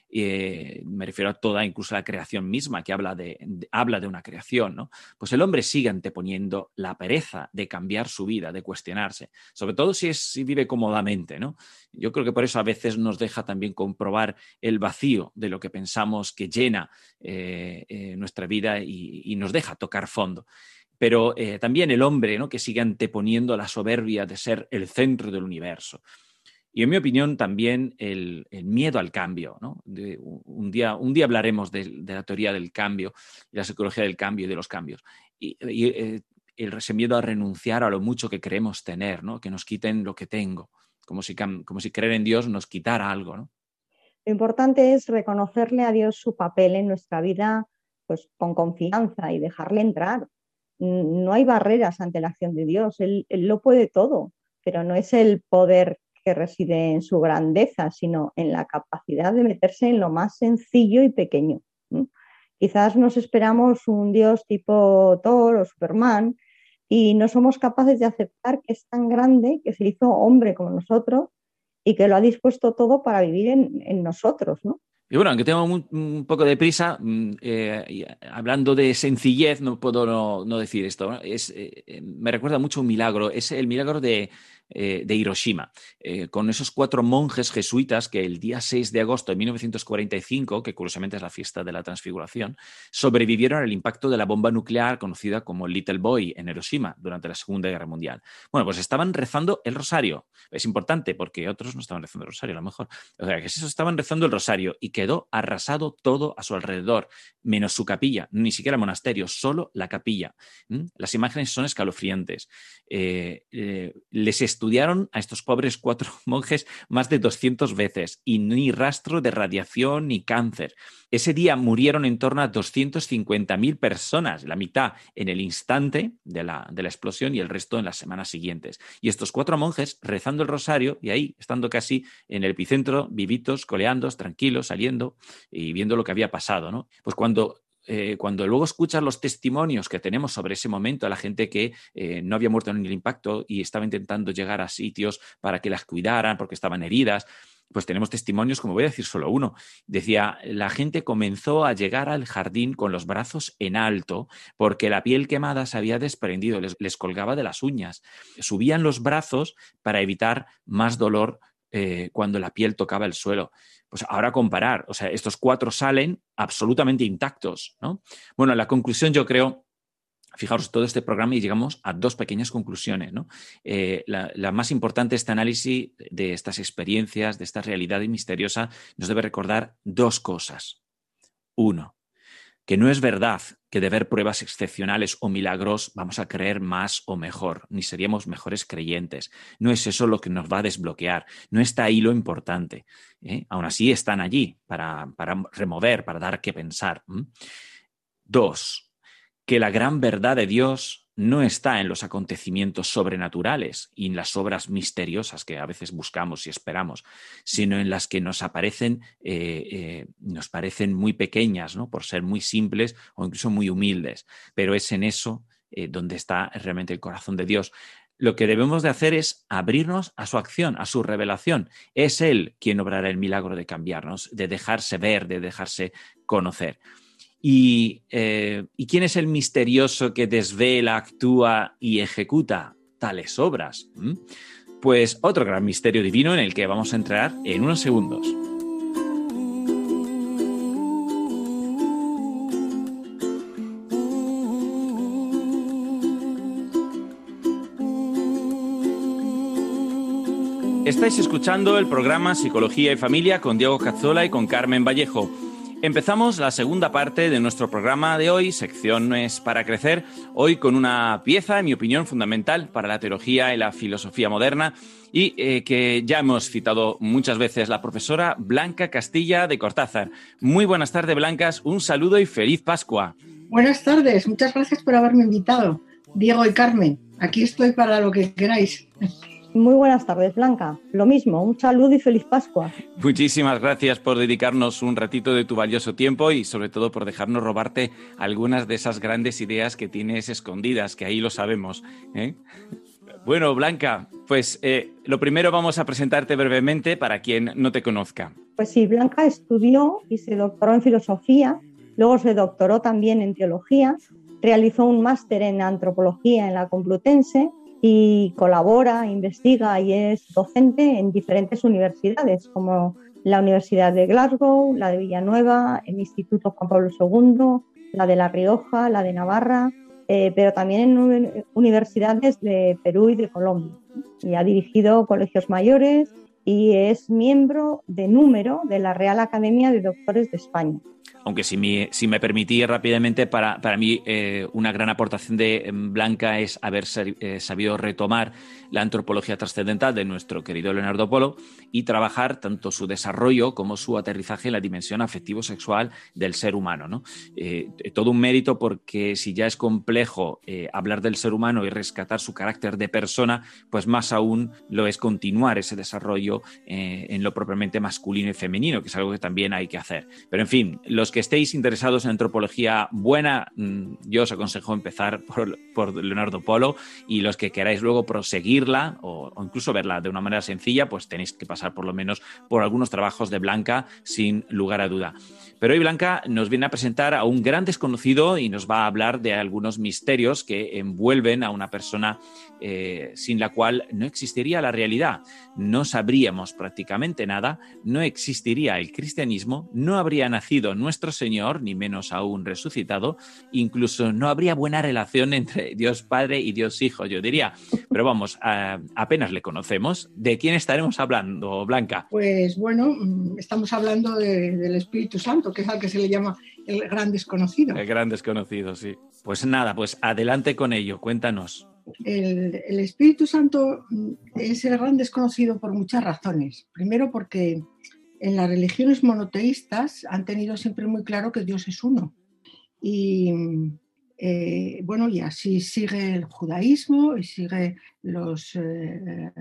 eh, me refiero a toda, incluso a la creación misma, que habla de, habla de una creación, ¿no? Pues el hombre sigue anteponiendo la pereza de cambiar su vida, de cuestionarse, sobre todo si, es, si vive cómodamente, ¿no? Yo creo que por eso a veces nos deja también comprobar el vacío de lo que pensamos que llena eh, eh, nuestra vida y, nos deja tocar fondo pero también el hombre ¿no? que sigue anteponiendo la soberbia de ser el centro del universo. Y en mi opinión también el, miedo al cambio. ¿no? un, día, un día hablaremos de, la teoría del cambio y la psicología del cambio y de los cambios. Y, eh, el, ese miedo a renunciar a lo mucho que queremos tener, ¿no? que nos quiten lo que tengo, como si, como si creer en Dios nos quitara algo. ¿no? Lo importante es reconocerle a Dios su papel en nuestra vida pues, con confianza y dejarle entrar. No hay barreras ante la acción de Dios, él, él lo puede todo, pero no es el poder que reside en su grandeza, sino en la capacidad de meterse en lo más sencillo y pequeño. Quizás nos esperamos un dios tipo Thor o Superman y no somos capaces de aceptar que es tan grande, que se hizo hombre como nosotros y que lo ha dispuesto todo para vivir en, nosotros, Y bueno, aunque tengo un, poco de prisa, mm, eh, hablando de sencillez, no puedo no, decir esto. Es, eh, eh, me recuerda mucho un milagro. Es el milagro de, eh, de Hiroshima, eh, con esos cuatro monjes jesuitas que el día 6 de agosto de 1945, que curiosamente es la fiesta de la transfiguración, sobrevivieron al impacto de la bomba nuclear conocida como Little Boy en Hiroshima durante la Segunda Guerra Mundial. Bueno, pues estaban rezando el rosario. Es importante porque otros no estaban rezando el rosario, a lo mejor. O sea, que esos estaban rezando el rosario y quedó arrasado todo a su alrededor, menos su capilla, ni siquiera monasterio, solo la capilla. Las imágenes son escalofriantes. Eh, les estudiaron a estos pobres cuatro monjes más de 200 veces y ni rastro de radiación ni cáncer. Ese día murieron en torno a 250.000 personas, la mitad en el instante de la, de la explosión y el resto en las semanas siguientes. Y estos cuatro monjes rezando el rosario y ahí, estando casi en el epicentro, vivitos, coleando, tranquilos, saliendo y viendo lo que había pasado. ¿no? Pues cuando eh, cuando luego escuchas los testimonios que tenemos sobre ese momento, a la gente que eh, no había muerto en el impacto y estaba intentando llegar a sitios para que las cuidaran porque estaban heridas, pues tenemos testimonios, como voy a decir solo uno. Decía, la gente comenzó a llegar al jardín con los brazos en alto porque la piel quemada se había desprendido, les colgaba de las uñas. Subían los brazos para evitar más dolor eh, cuando la piel tocaba el suelo. Pues ahora comparar, o sea, estos cuatro salen absolutamente intactos, ¿no? Bueno, la conclusión yo creo fijaros todo este programa y llegamos a dos pequeñas conclusiones. ¿no? Eh, la, más importante, este análisis de estas experiencias, de esta realidad misteriosa, nos debe recordar dos cosas. Uno, que no es verdad que de ver pruebas excepcionales o milagros vamos a creer más o mejor, ni seríamos mejores creyentes. No es eso lo que nos va a desbloquear, no está ahí lo importante. ¿eh? Aún así están allí para, para, remover, para dar que pensar. Dos, que la gran verdad de Dios no está en los acontecimientos sobrenaturales y en las obras misteriosas que a veces buscamos y esperamos, sino en las que nos aparecen, eh, eh, nos parecen muy pequeñas, ¿no? por ser muy simples o incluso muy humildes. Pero es en eso eh, donde está realmente el corazón de Dios. Lo que debemos de hacer es abrirnos a su acción, a su revelación. Es Él quien obrará el milagro de cambiarnos, de dejarse ver, de dejarse conocer. ¿Y, eh, ¿Y quién es el misterioso que desvela, actúa y ejecuta tales obras? ¿Mm? Pues otro gran misterio divino en el que vamos a entrar en unos segundos. Estáis escuchando el programa Psicología y Familia con Diego Cazzola y con Carmen Vallejo. Empezamos la segunda parte de nuestro programa de hoy, Secciones para Crecer, hoy con una pieza, en mi opinión, fundamental para la teología y la filosofía moderna y eh, que ya hemos citado muchas veces, la profesora Blanca Castilla de Cortázar. Muy buenas tardes, Blancas, un saludo y feliz Pascua. Buenas tardes, muchas gracias por haberme invitado, Diego y Carmen. Aquí estoy para lo que queráis. Muy buenas tardes, Blanca. Lo mismo, un saludo y feliz Pascua. Muchísimas gracias por dedicarnos un ratito de tu valioso tiempo y sobre todo por dejarnos robarte algunas de esas grandes ideas que tienes escondidas, que ahí lo sabemos. ¿eh? Bueno, Blanca, pues eh, lo primero vamos a presentarte brevemente para quien no te conozca. Pues sí, Blanca estudió y se doctoró en filosofía, luego se doctoró también en teología, realizó un máster en antropología en la Complutense y colabora, investiga y es docente en diferentes universidades como la Universidad de Glasgow, la de Villanueva, el Instituto Juan Pablo II, la de La Rioja, la de Navarra, eh, pero también en universidades de Perú y de Colombia. Y ha dirigido colegios mayores y es miembro de número de la Real Academia de Doctores de España aunque si me, si me permití rápidamente, para, para mí eh, una gran aportación de em, Blanca es haber eh, sabido retomar la antropología trascendental de nuestro querido Leonardo Polo y trabajar tanto su desarrollo como su aterrizaje en la dimensión afectivo-sexual del ser humano. ¿no? Eh, todo un mérito porque si ya es complejo hablar del ser humano y rescatar su carácter de persona, pues más aún lo es continuar ese desarrollo en lo propiamente masculino y femenino, que es algo que también hay que hacer. Pero en fin, los que que estéis interesados en antropología buena, mm, yo os aconsejo empezar por, Leonardo Polo y los que queráis luego proseguirla o, incluso verla de una manera sencilla, pues tenéis que pasar por lo menos por algunos trabajos de Blanca sin lugar a duda. Pero hoy Blanca nos viene a presentar a un gran desconocido y nos va a hablar de algunos misterios que envuelven a una persona eh, sin la cual no existiría la realidad. No sabríamos prácticamente nada, no existiría el cristianismo, no habría nacido nuestro Señor, ni menos aún resucitado, incluso no habría buena relación entre Dios Padre y Dios Hijo, yo diría. Pero vamos, apenas le conocemos. ¿De quién estaremos hablando, Blanca? Pues bueno, mm, estamos hablando del Espíritu Santo, que es al que se le llama el gran desconocido. El gran desconocido, sí. Pues nada, pues adelante con ello, cuéntanos. El, el, Espíritu Santo es el gran desconocido por muchas razones. Primero porque en las religiones monoteístas han tenido siempre muy claro que Dios es uno. Y eh, bueno, y así sigue el judaísmo y sigue los eh,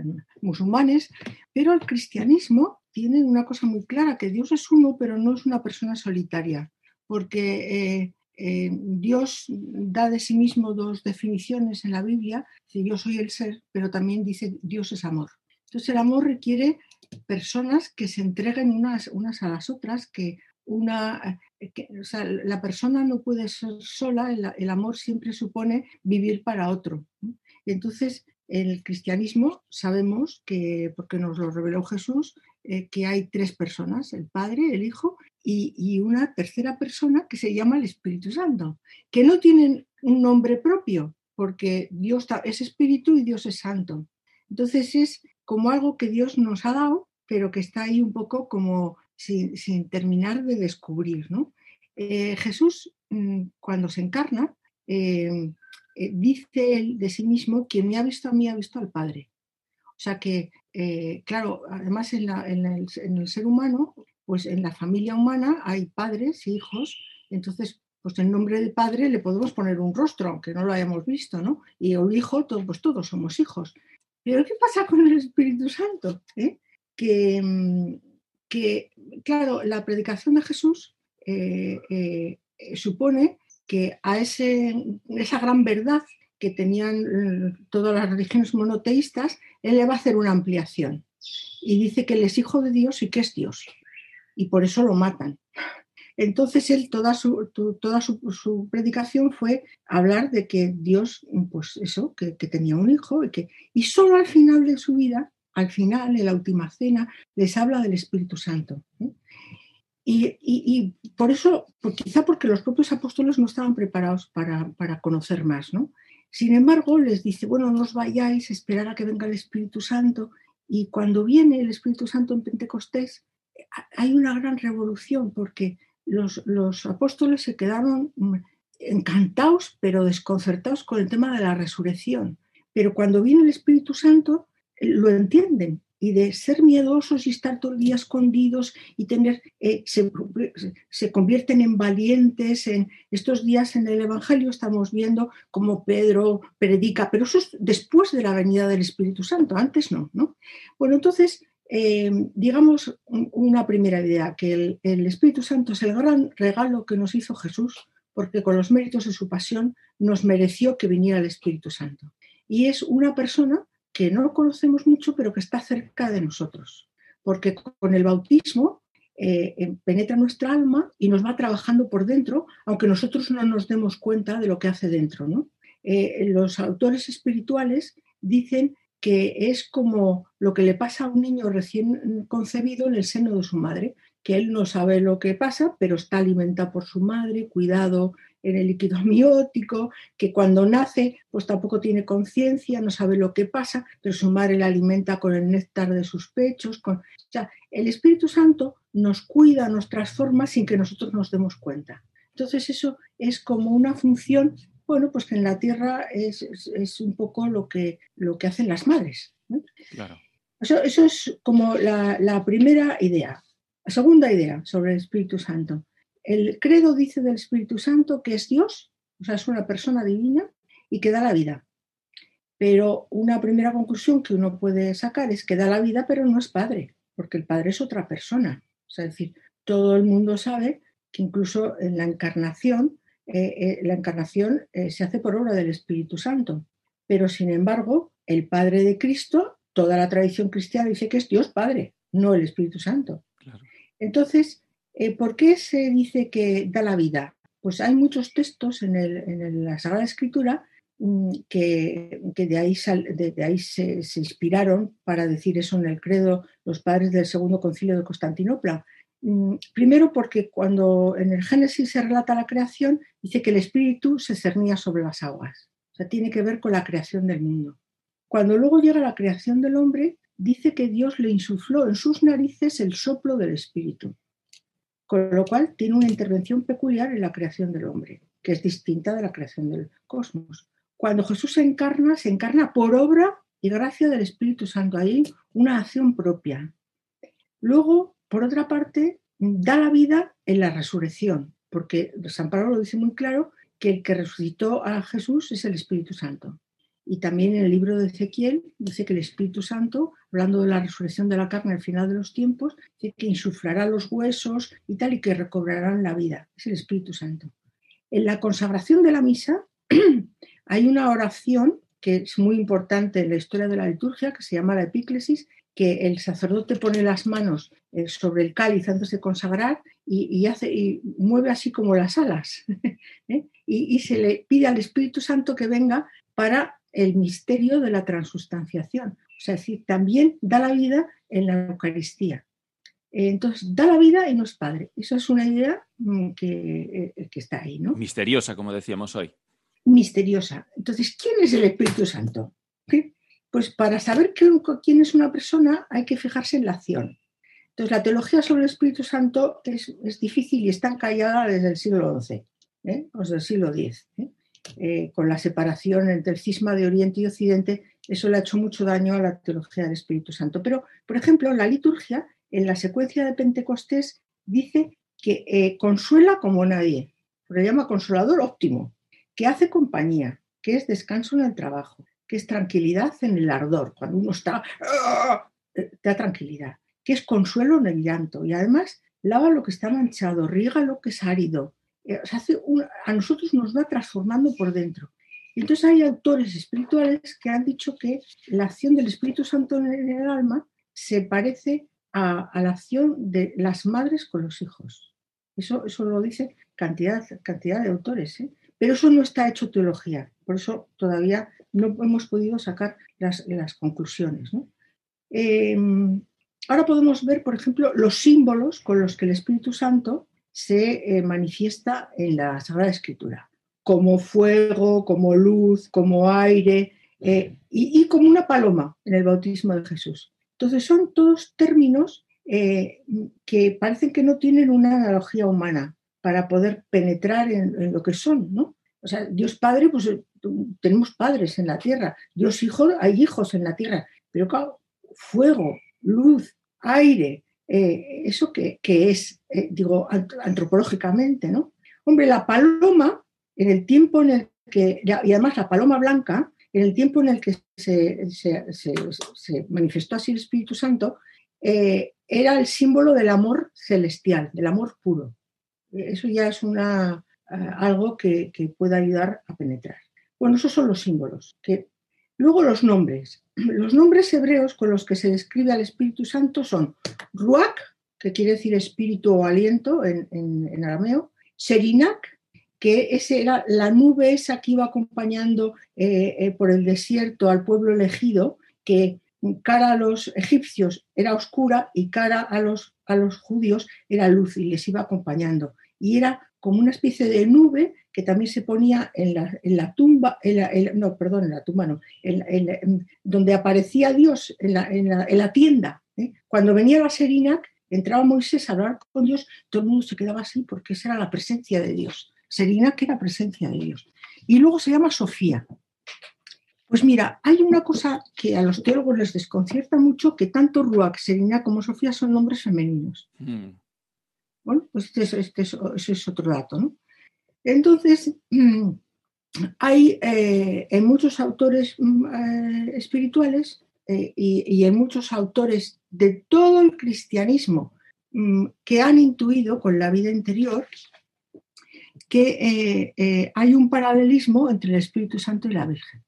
musulmanes, pero el cristianismo tiene una cosa muy clara, que Dios es uno, pero no es una persona solitaria, porque eh, Dios da de sí mismo dos definiciones en la Biblia, dice yo soy el ser, pero también dice Dios es amor. Entonces el amor requiere personas que se entreguen unas, unas a las otras, que una, eh, la persona no puede ser sola, el, amor siempre supone vivir para otro. Entonces, el cristianismo sabemos que, porque nos lo reveló Jesús, eh, que hay tres personas, el Padre, el Hijo y, y, una tercera persona que se llama el Espíritu Santo, que no tienen un nombre propio, porque Dios es Espíritu y Dios es Santo. Entonces es como algo que Dios nos ha dado, pero que está ahí un poco como sin, terminar de descubrir. ¿no? Eh, Jesús, mm, cuando se encarna, eh, dice él de sí mismo, quien me ha visto a mí ha visto al Padre. O sea que, claro, además en, el, ser humano, pues en la familia humana hay padres y hijos, entonces pues en nombre del padre le podemos poner un rostro, aunque no lo hayamos visto, ¿no? Y el hijo, pues todos somos hijos. Pero ¿qué pasa con el Espíritu Santo? ¿Eh? Mm, que, claro, la predicación de Jesús eh, eh, supone que a ese, esa gran verdad que tenían todas las religiones monoteístas, él le va a hacer una ampliación. Y dice que él es hijo de Dios y que es Dios. Y por eso lo matan. Entonces él, toda su, toda su, predicación fue hablar de que Dios, pues eso, que, tenía un hijo y que, y solo al final de su vida, al final, en la última cena, les habla del Espíritu Santo. ¿eh? Y, por eso, pues quizá porque los propios apóstoles no estaban preparados para, para, conocer más, ¿no? Sin embargo, les dice, bueno, no os vayáis, esperar a que venga el Espíritu Santo. Y cuando viene el Espíritu Santo en Pentecostés, hay una gran revolución porque los, los apóstoles se quedaron mm, encantados, pero desconcertados con el tema de la resurrección. Pero cuando viene el Espíritu Santo, eh, lo entienden y de ser miedosos y estar todo el día escondidos y tener, eh, se, se, convierten en valientes. En estos días en el Evangelio estamos viendo cómo Pedro predica, pero eso es después de la venida del Espíritu Santo, antes no. ¿no? Bueno, entonces, eh, digamos una primera idea, que el, el Espíritu Santo es el gran regalo que nos hizo Jesús, porque con los méritos de su pasión nos mereció que viniera el Espíritu Santo. Y es una persona que no conocemos mucho, pero que está cerca de nosotros, porque con el bautismo eh, eh, penetra nuestra alma y nos va trabajando por dentro, aunque nosotros no nos demos cuenta de lo que hace dentro. ¿no? Eh, los autores espirituales dicen que es como lo que le pasa a un niño recién concebido en el seno de su madre, que él no sabe lo que pasa, pero está alimentado por su madre, cuidado en el líquido amniótico, que cuando nace pues tampoco tiene conciencia, no sabe lo que pasa, pero su madre la alimenta con el néctar de sus pechos. Con... O sea, el Espíritu Santo nos cuida, nos transforma sin que nosotros nos demos cuenta. Entonces eso es como una función, bueno, pues que en la tierra es, es, un poco lo que, lo que hacen las madres. Claro. Eso, eso, es como la, la primera idea. La segunda idea sobre el Espíritu Santo el credo dice del Espíritu Santo que es Dios, o sea, es una persona divina y que da la vida. Pero una primera conclusión que uno puede sacar es que da la vida, pero no es padre, porque el padre es otra persona. O sea, es decir, todo el mundo sabe que incluso en la encarnación, eh, eh, la encarnación eh, se hace por obra del Espíritu Santo. Pero sin embargo, el Padre de Cristo, toda la tradición cristiana dice que es Dios Padre, no el Espíritu Santo. Entonces, ¿Por qué se dice que da la vida? Pues hay muchos textos en, la Sagrada Escritura mm, que, de ahí, ahí se, inspiraron para decir eso en el credo los padres del Segundo Concilio de Constantinopla. Mm, primero porque cuando en el Génesis se relata la creación, dice que el espíritu se cernía sobre las aguas. O sea, tiene que ver con la creación del mundo. Cuando luego llega la creación del hombre, dice que Dios le insufló en sus narices el soplo del espíritu con lo cual tiene una intervención peculiar en la creación del hombre, que es distinta de la creación del cosmos. Cuando Jesús se encarna, se encarna por obra y gracia del Espíritu Santo, ahí una acción propia. Luego, por otra parte, da la vida en la resurrección, porque San Pablo lo dice muy claro, que el que resucitó a Jesús es el Espíritu Santo. Y también en el libro de Ezequiel dice que el Espíritu Santo, hablando de la resurrección de la carne al final de los tiempos, dice que insuflará los huesos y tal y que recobrarán la vida. Es el Espíritu Santo. En la consagración de la misa hay una oración que es muy importante en la historia de la liturgia, que se llama la epíclesis, que el sacerdote pone las manos eh, sobre el cáliz antes de consagrar y, hace, y mueve así como las alas. ¿eh? y, y, se le pide al Espíritu Santo que venga para el misterio de la transustanciación. O sea, es decir, también da la vida en la Eucaristía. Entonces, da la vida y no es padre. Eso es una idea mm, que, eh, que está ahí, ¿no? Misteriosa, como decíamos hoy. Misteriosa. Entonces, ¿quién es el Espíritu Santo? Pues para saber quién es una persona hay que fijarse en la acción. Entonces, la teología sobre el Espíritu Santo es, difícil y está encallada desde el siglo XI, ¿eh? o desde el siglo X. ¿eh? Eh, con la separación entre el cisma de Oriente y Occidente, eso le ha hecho mucho daño a la teología del Espíritu Santo. Pero, por ejemplo, la liturgia, en la secuencia de Pentecostés, dice que eh, consuela como nadie, lo llama consolador óptimo, que hace compañía, que es descanso en el trabajo, que es tranquilidad en el ardor, cuando uno está, ¡ah! te da tranquilidad, que es consuelo en el llanto y además lava lo que está manchado, riega lo que es árido, eh, a nosotros nos va transformando por dentro. Entonces hay autores espirituales que han dicho que la acción del Espíritu Santo en el alma se parece a, la acción de las madres con los hijos. Eso, eso lo dice cantidad, cantidad de autores. ¿eh? Pero eso no está hecho teología. Por eso todavía no hemos podido sacar las, conclusiones. Em, ahora podemos ver, por ejemplo, los símbolos con los que el Espíritu Santo se eh, manifiesta en la Sagrada Escritura, como fuego, como luz, como aire eh, y, como una paloma en el bautismo de Jesús. Entonces son todos términos eh, que parecen que no tienen una analogía humana para poder penetrar en, lo que son, ¿no? O sea, Dios Padre, pues tenemos padres en la tierra, Dios Hijo, hay hijos en la tierra, pero claro, fuego, luz, aire, eh, eso que, es, eh, digo, antropológicamente, ¿no? Hombre, la paloma, en el tiempo en el que, y además la paloma blanca, en el tiempo en el que se, manifestó así el Espíritu Santo, eh, era el símbolo del amor celestial, del amor puro. Eso ya es una, algo que, que puede ayudar a penetrar. Bueno, esos son los símbolos. Que... Luego los nombres. Los nombres hebreos con los que se describe al Espíritu Santo son Ruach, que quiere decir espíritu o aliento en, arameo, Serinac, que ese era la nube esa que iba acompañando eh, eh, por el desierto al pueblo elegido, que cara a los egipcios era oscura y cara a los, a los judíos era luz y les iba acompañando. Y era como una especie de nube que también se ponía en la, tumba, no, perdón, en la tumba no, donde aparecía Dios en la, tienda. ¿eh? Cuando venía la Serinac, entraba Moisés a hablar con Dios, todo el mundo se quedaba así porque esa era la presencia de Dios. Serinac era presencia de Dios. Y luego se llama Sofía. Pues mira, hay una cosa que a los teólogos les desconcierta mucho, que tanto Ruach, Serina como Sofía son nombres femeninos. Mm. Bueno, pues este, este, ese es otro dato, ¿no? Entonces, hay eh, en muchos autores mm, eh, espirituales eh, y, en muchos autores de todo el cristianismo mm, que han intuido con la vida interior que hay un paralelismo entre el Espíritu Santo y la Virgen.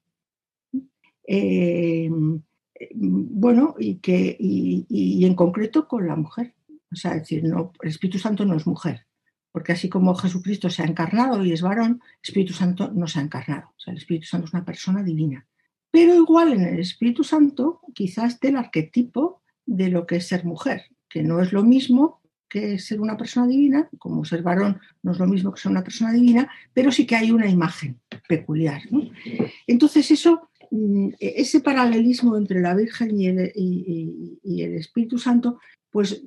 bueno, y, que, y, en concreto con la mujer. O sea, decir, no, el Espíritu Santo no es mujer, porque así como Jesucristo se ha encarnado y es varón, el Espíritu Santo no se ha encarnado. O sea, el Espíritu Santo es una persona divina. Pero igual en el Espíritu Santo quizás esté el arquetipo de lo que es ser mujer, que no es lo mismo que ser una persona divina, como ser varón no es lo mismo que ser una persona divina, pero sí que hay una imagen peculiar. Entonces eso, mm, ese paralelismo entre la Virgen y el Espíritu Santo pues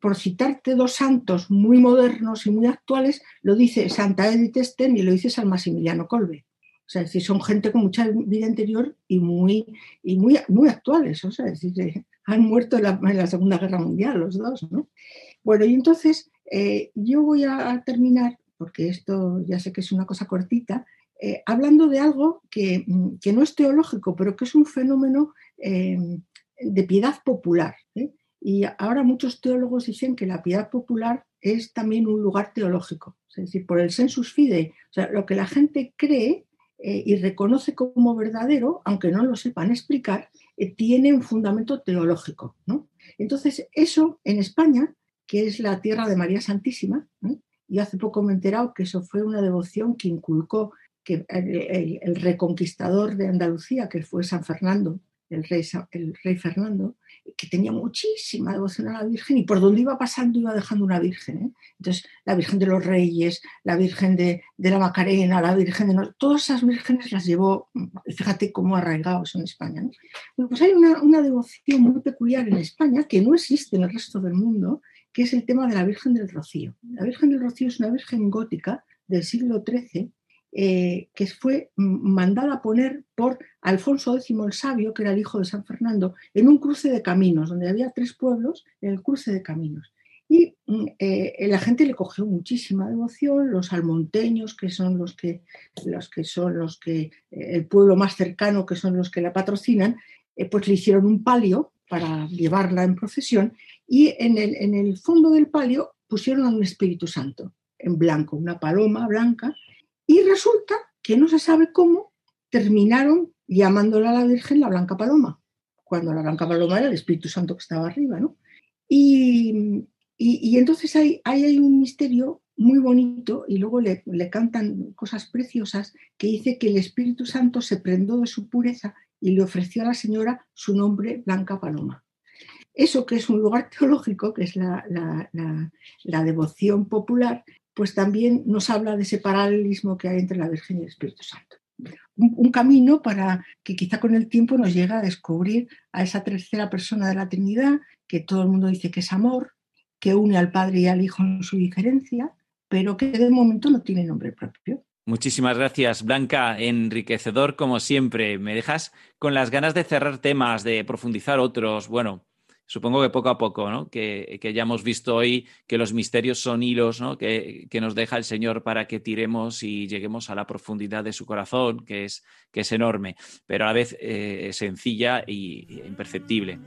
por citarte dos santos muy modernos y muy actuales, lo dice Santa Edith Stein y lo dice San Maximiliano Colbe. O sea, es son gente con mucha vida interior y muy, y muy, muy actuales. O sea, es decir, han muerto en la, Segunda Guerra Mundial los dos. ¿no? Bueno, y entonces eh, yo voy a terminar, porque esto ya sé que es una cosa cortita, eh, hablando de algo que, que, no es teológico, pero que es un fenómeno eh, de piedad popular. Y ahora muchos teólogos dicen que la piedad popular es también un lugar teológico, es decir, por el sensus fidei, o sea, lo que la gente cree eh, y reconoce como verdadero, aunque no lo sepan explicar, eh, tiene un fundamento teológico. ¿no? Entonces, eso en España, que es la tierra de María Santísima, y hace poco me he enterado que eso fue una devoción que inculcó que el, reconquistador de Andalucía, que fue San Fernando, el rey, el rey Fernando, que tenía muchísima devoción a la Virgen y por donde iba pasando iba dejando una Virgen. ¿eh? Entonces, la Virgen de los Reyes, la Virgen de, la Macarena, la Virgen de... todas esas vírgenes las llevó, fíjate cómo arraigados en España. pues hay una, una, devoción muy peculiar en España que no existe en el resto del mundo, que es el tema de la Virgen del Rocío. La Virgen del Rocío es una Virgen gótica del siglo XIII eh, que fue mandada a poner por Alfonso X el Sabio, que era el hijo de San Fernando, en un cruce de caminos, donde había tres pueblos, en el cruce de caminos. Y mm, eh, la gente le cogió muchísima devoción, los almonteños, que son los que, los que son los que, eh, el pueblo más cercano, que son los que la patrocinan, pues le hicieron un palio para llevarla en procesión y en el, en el fondo del palio pusieron a un Espíritu Santo en blanco, una paloma blanca, y resulta que no se sabe cómo terminaron llamándola a la Virgen la Blanca Paloma, cuando la Blanca Paloma era el Espíritu Santo que estaba arriba, ¿no? Y, Y, entonces hay, hay, un misterio muy bonito y luego le, le, cantan cosas preciosas que dice que el Espíritu Santo se prendó de su pureza y le ofreció a la señora su nombre Blanca Paloma. Eso que es un lugar teológico, que es la, la, devoción popular, pues también nos habla de ese paralelismo que hay entre la Virgen y el Espíritu Santo. Un, camino para que quizá con el tiempo nos llegue a descubrir a esa tercera persona de la Trinidad, que todo el mundo dice que es amor, que une al Padre y al Hijo en su diferencia, pero que de momento no tiene nombre propio. Muchísimas gracias, Blanca. Enriquecedor como siempre. Me dejas con las ganas de cerrar temas, de profundizar otros. Bueno, supongo que poco a poco, ¿no? Que, ya hemos visto hoy que los misterios son hilos, ¿no? Que, nos deja el Señor para que tiremos y lleguemos a la profundidad de su corazón, que es, que es enorme, pero a la vez eh, sencilla e imperceptible.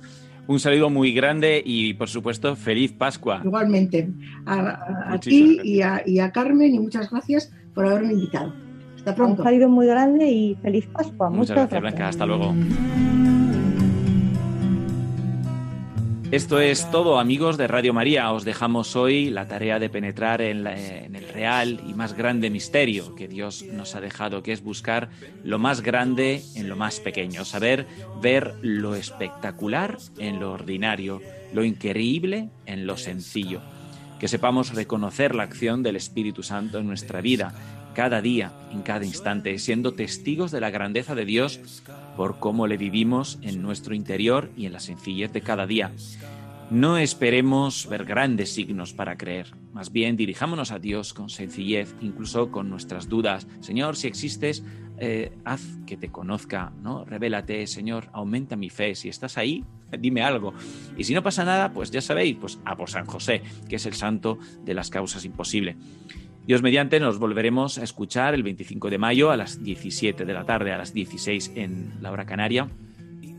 Un saludo muy grande y, por supuesto, feliz Pascua. Igualmente, a, ti y a, Carmen y muchas gracias por haberme invitado. Hasta pronto. Un saludo muy grande y feliz Pascua. Muchas, gracias, Blanca. Hasta luego. Esto es todo, amigos de Radio María. Os dejamos hoy la tarea de penetrar en, el real y más grande misterio que Dios nos ha dejado, que es buscar lo más grande en lo más pequeño, saber ver lo espectacular en lo ordinario, lo increíble en lo sencillo. Que sepamos reconocer la acción del Espíritu Santo en nuestra vida, cada día, en cada instante, siendo testigos de la grandeza de Dios por cómo le vivimos en nuestro interior y en la sencillez de cada día. No esperemos ver grandes signos para creer, más bien dirijámonos a Dios con sencillez, incluso con nuestras dudas. Señor, si existes, eh, haz que te conozca, ¿no? Revélate, Señor, aumenta mi fe. Si estás ahí, dime algo. Y si no pasa nada, pues ya sabéis, pues a por San José, que es el santo de las causas imposibles. Dios mediante nos volveremos a escuchar el 25 de mayo a las 17 de la tarde, a las 16 en la hora canaria,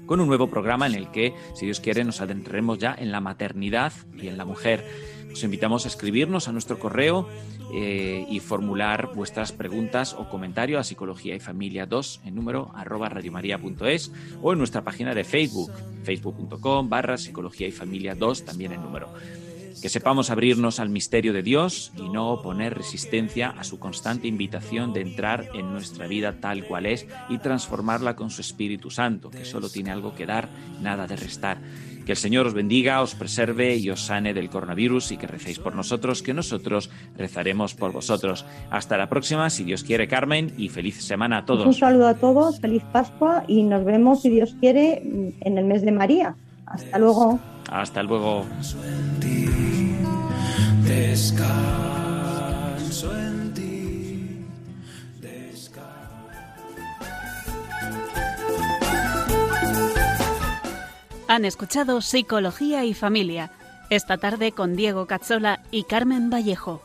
con un nuevo programa en el que, si Dios quiere, nos adentraremos ya en la maternidad y en la mujer. Os invitamos a escribirnos a nuestro correo eh, y formular vuestras preguntas o comentarios a Psicología y Familia 2 en número arroba radiomaria.es o en nuestra página de Facebook, facebook.com barra Psicología y Familia 2 también en número que sepamos abrirnos al misterio de Dios y no oponer resistencia a su constante invitación de entrar en nuestra vida tal cual es y transformarla con su Espíritu Santo, que solo tiene algo que dar, nada de restar. Que el Señor os bendiga, os preserve y os sane del coronavirus y que recéis por nosotros, que nosotros rezaremos por vosotros. Hasta la próxima, si Dios quiere, Carmen, y feliz semana a todos. Un saludo a todos, feliz Pascua y nos vemos, si Dios quiere, en el mes de María. Hasta luego. Hasta luego. Descanso en ti. Han escuchado Psicología y Familia, esta tarde con Diego Cazzola y Carmen Vallejo.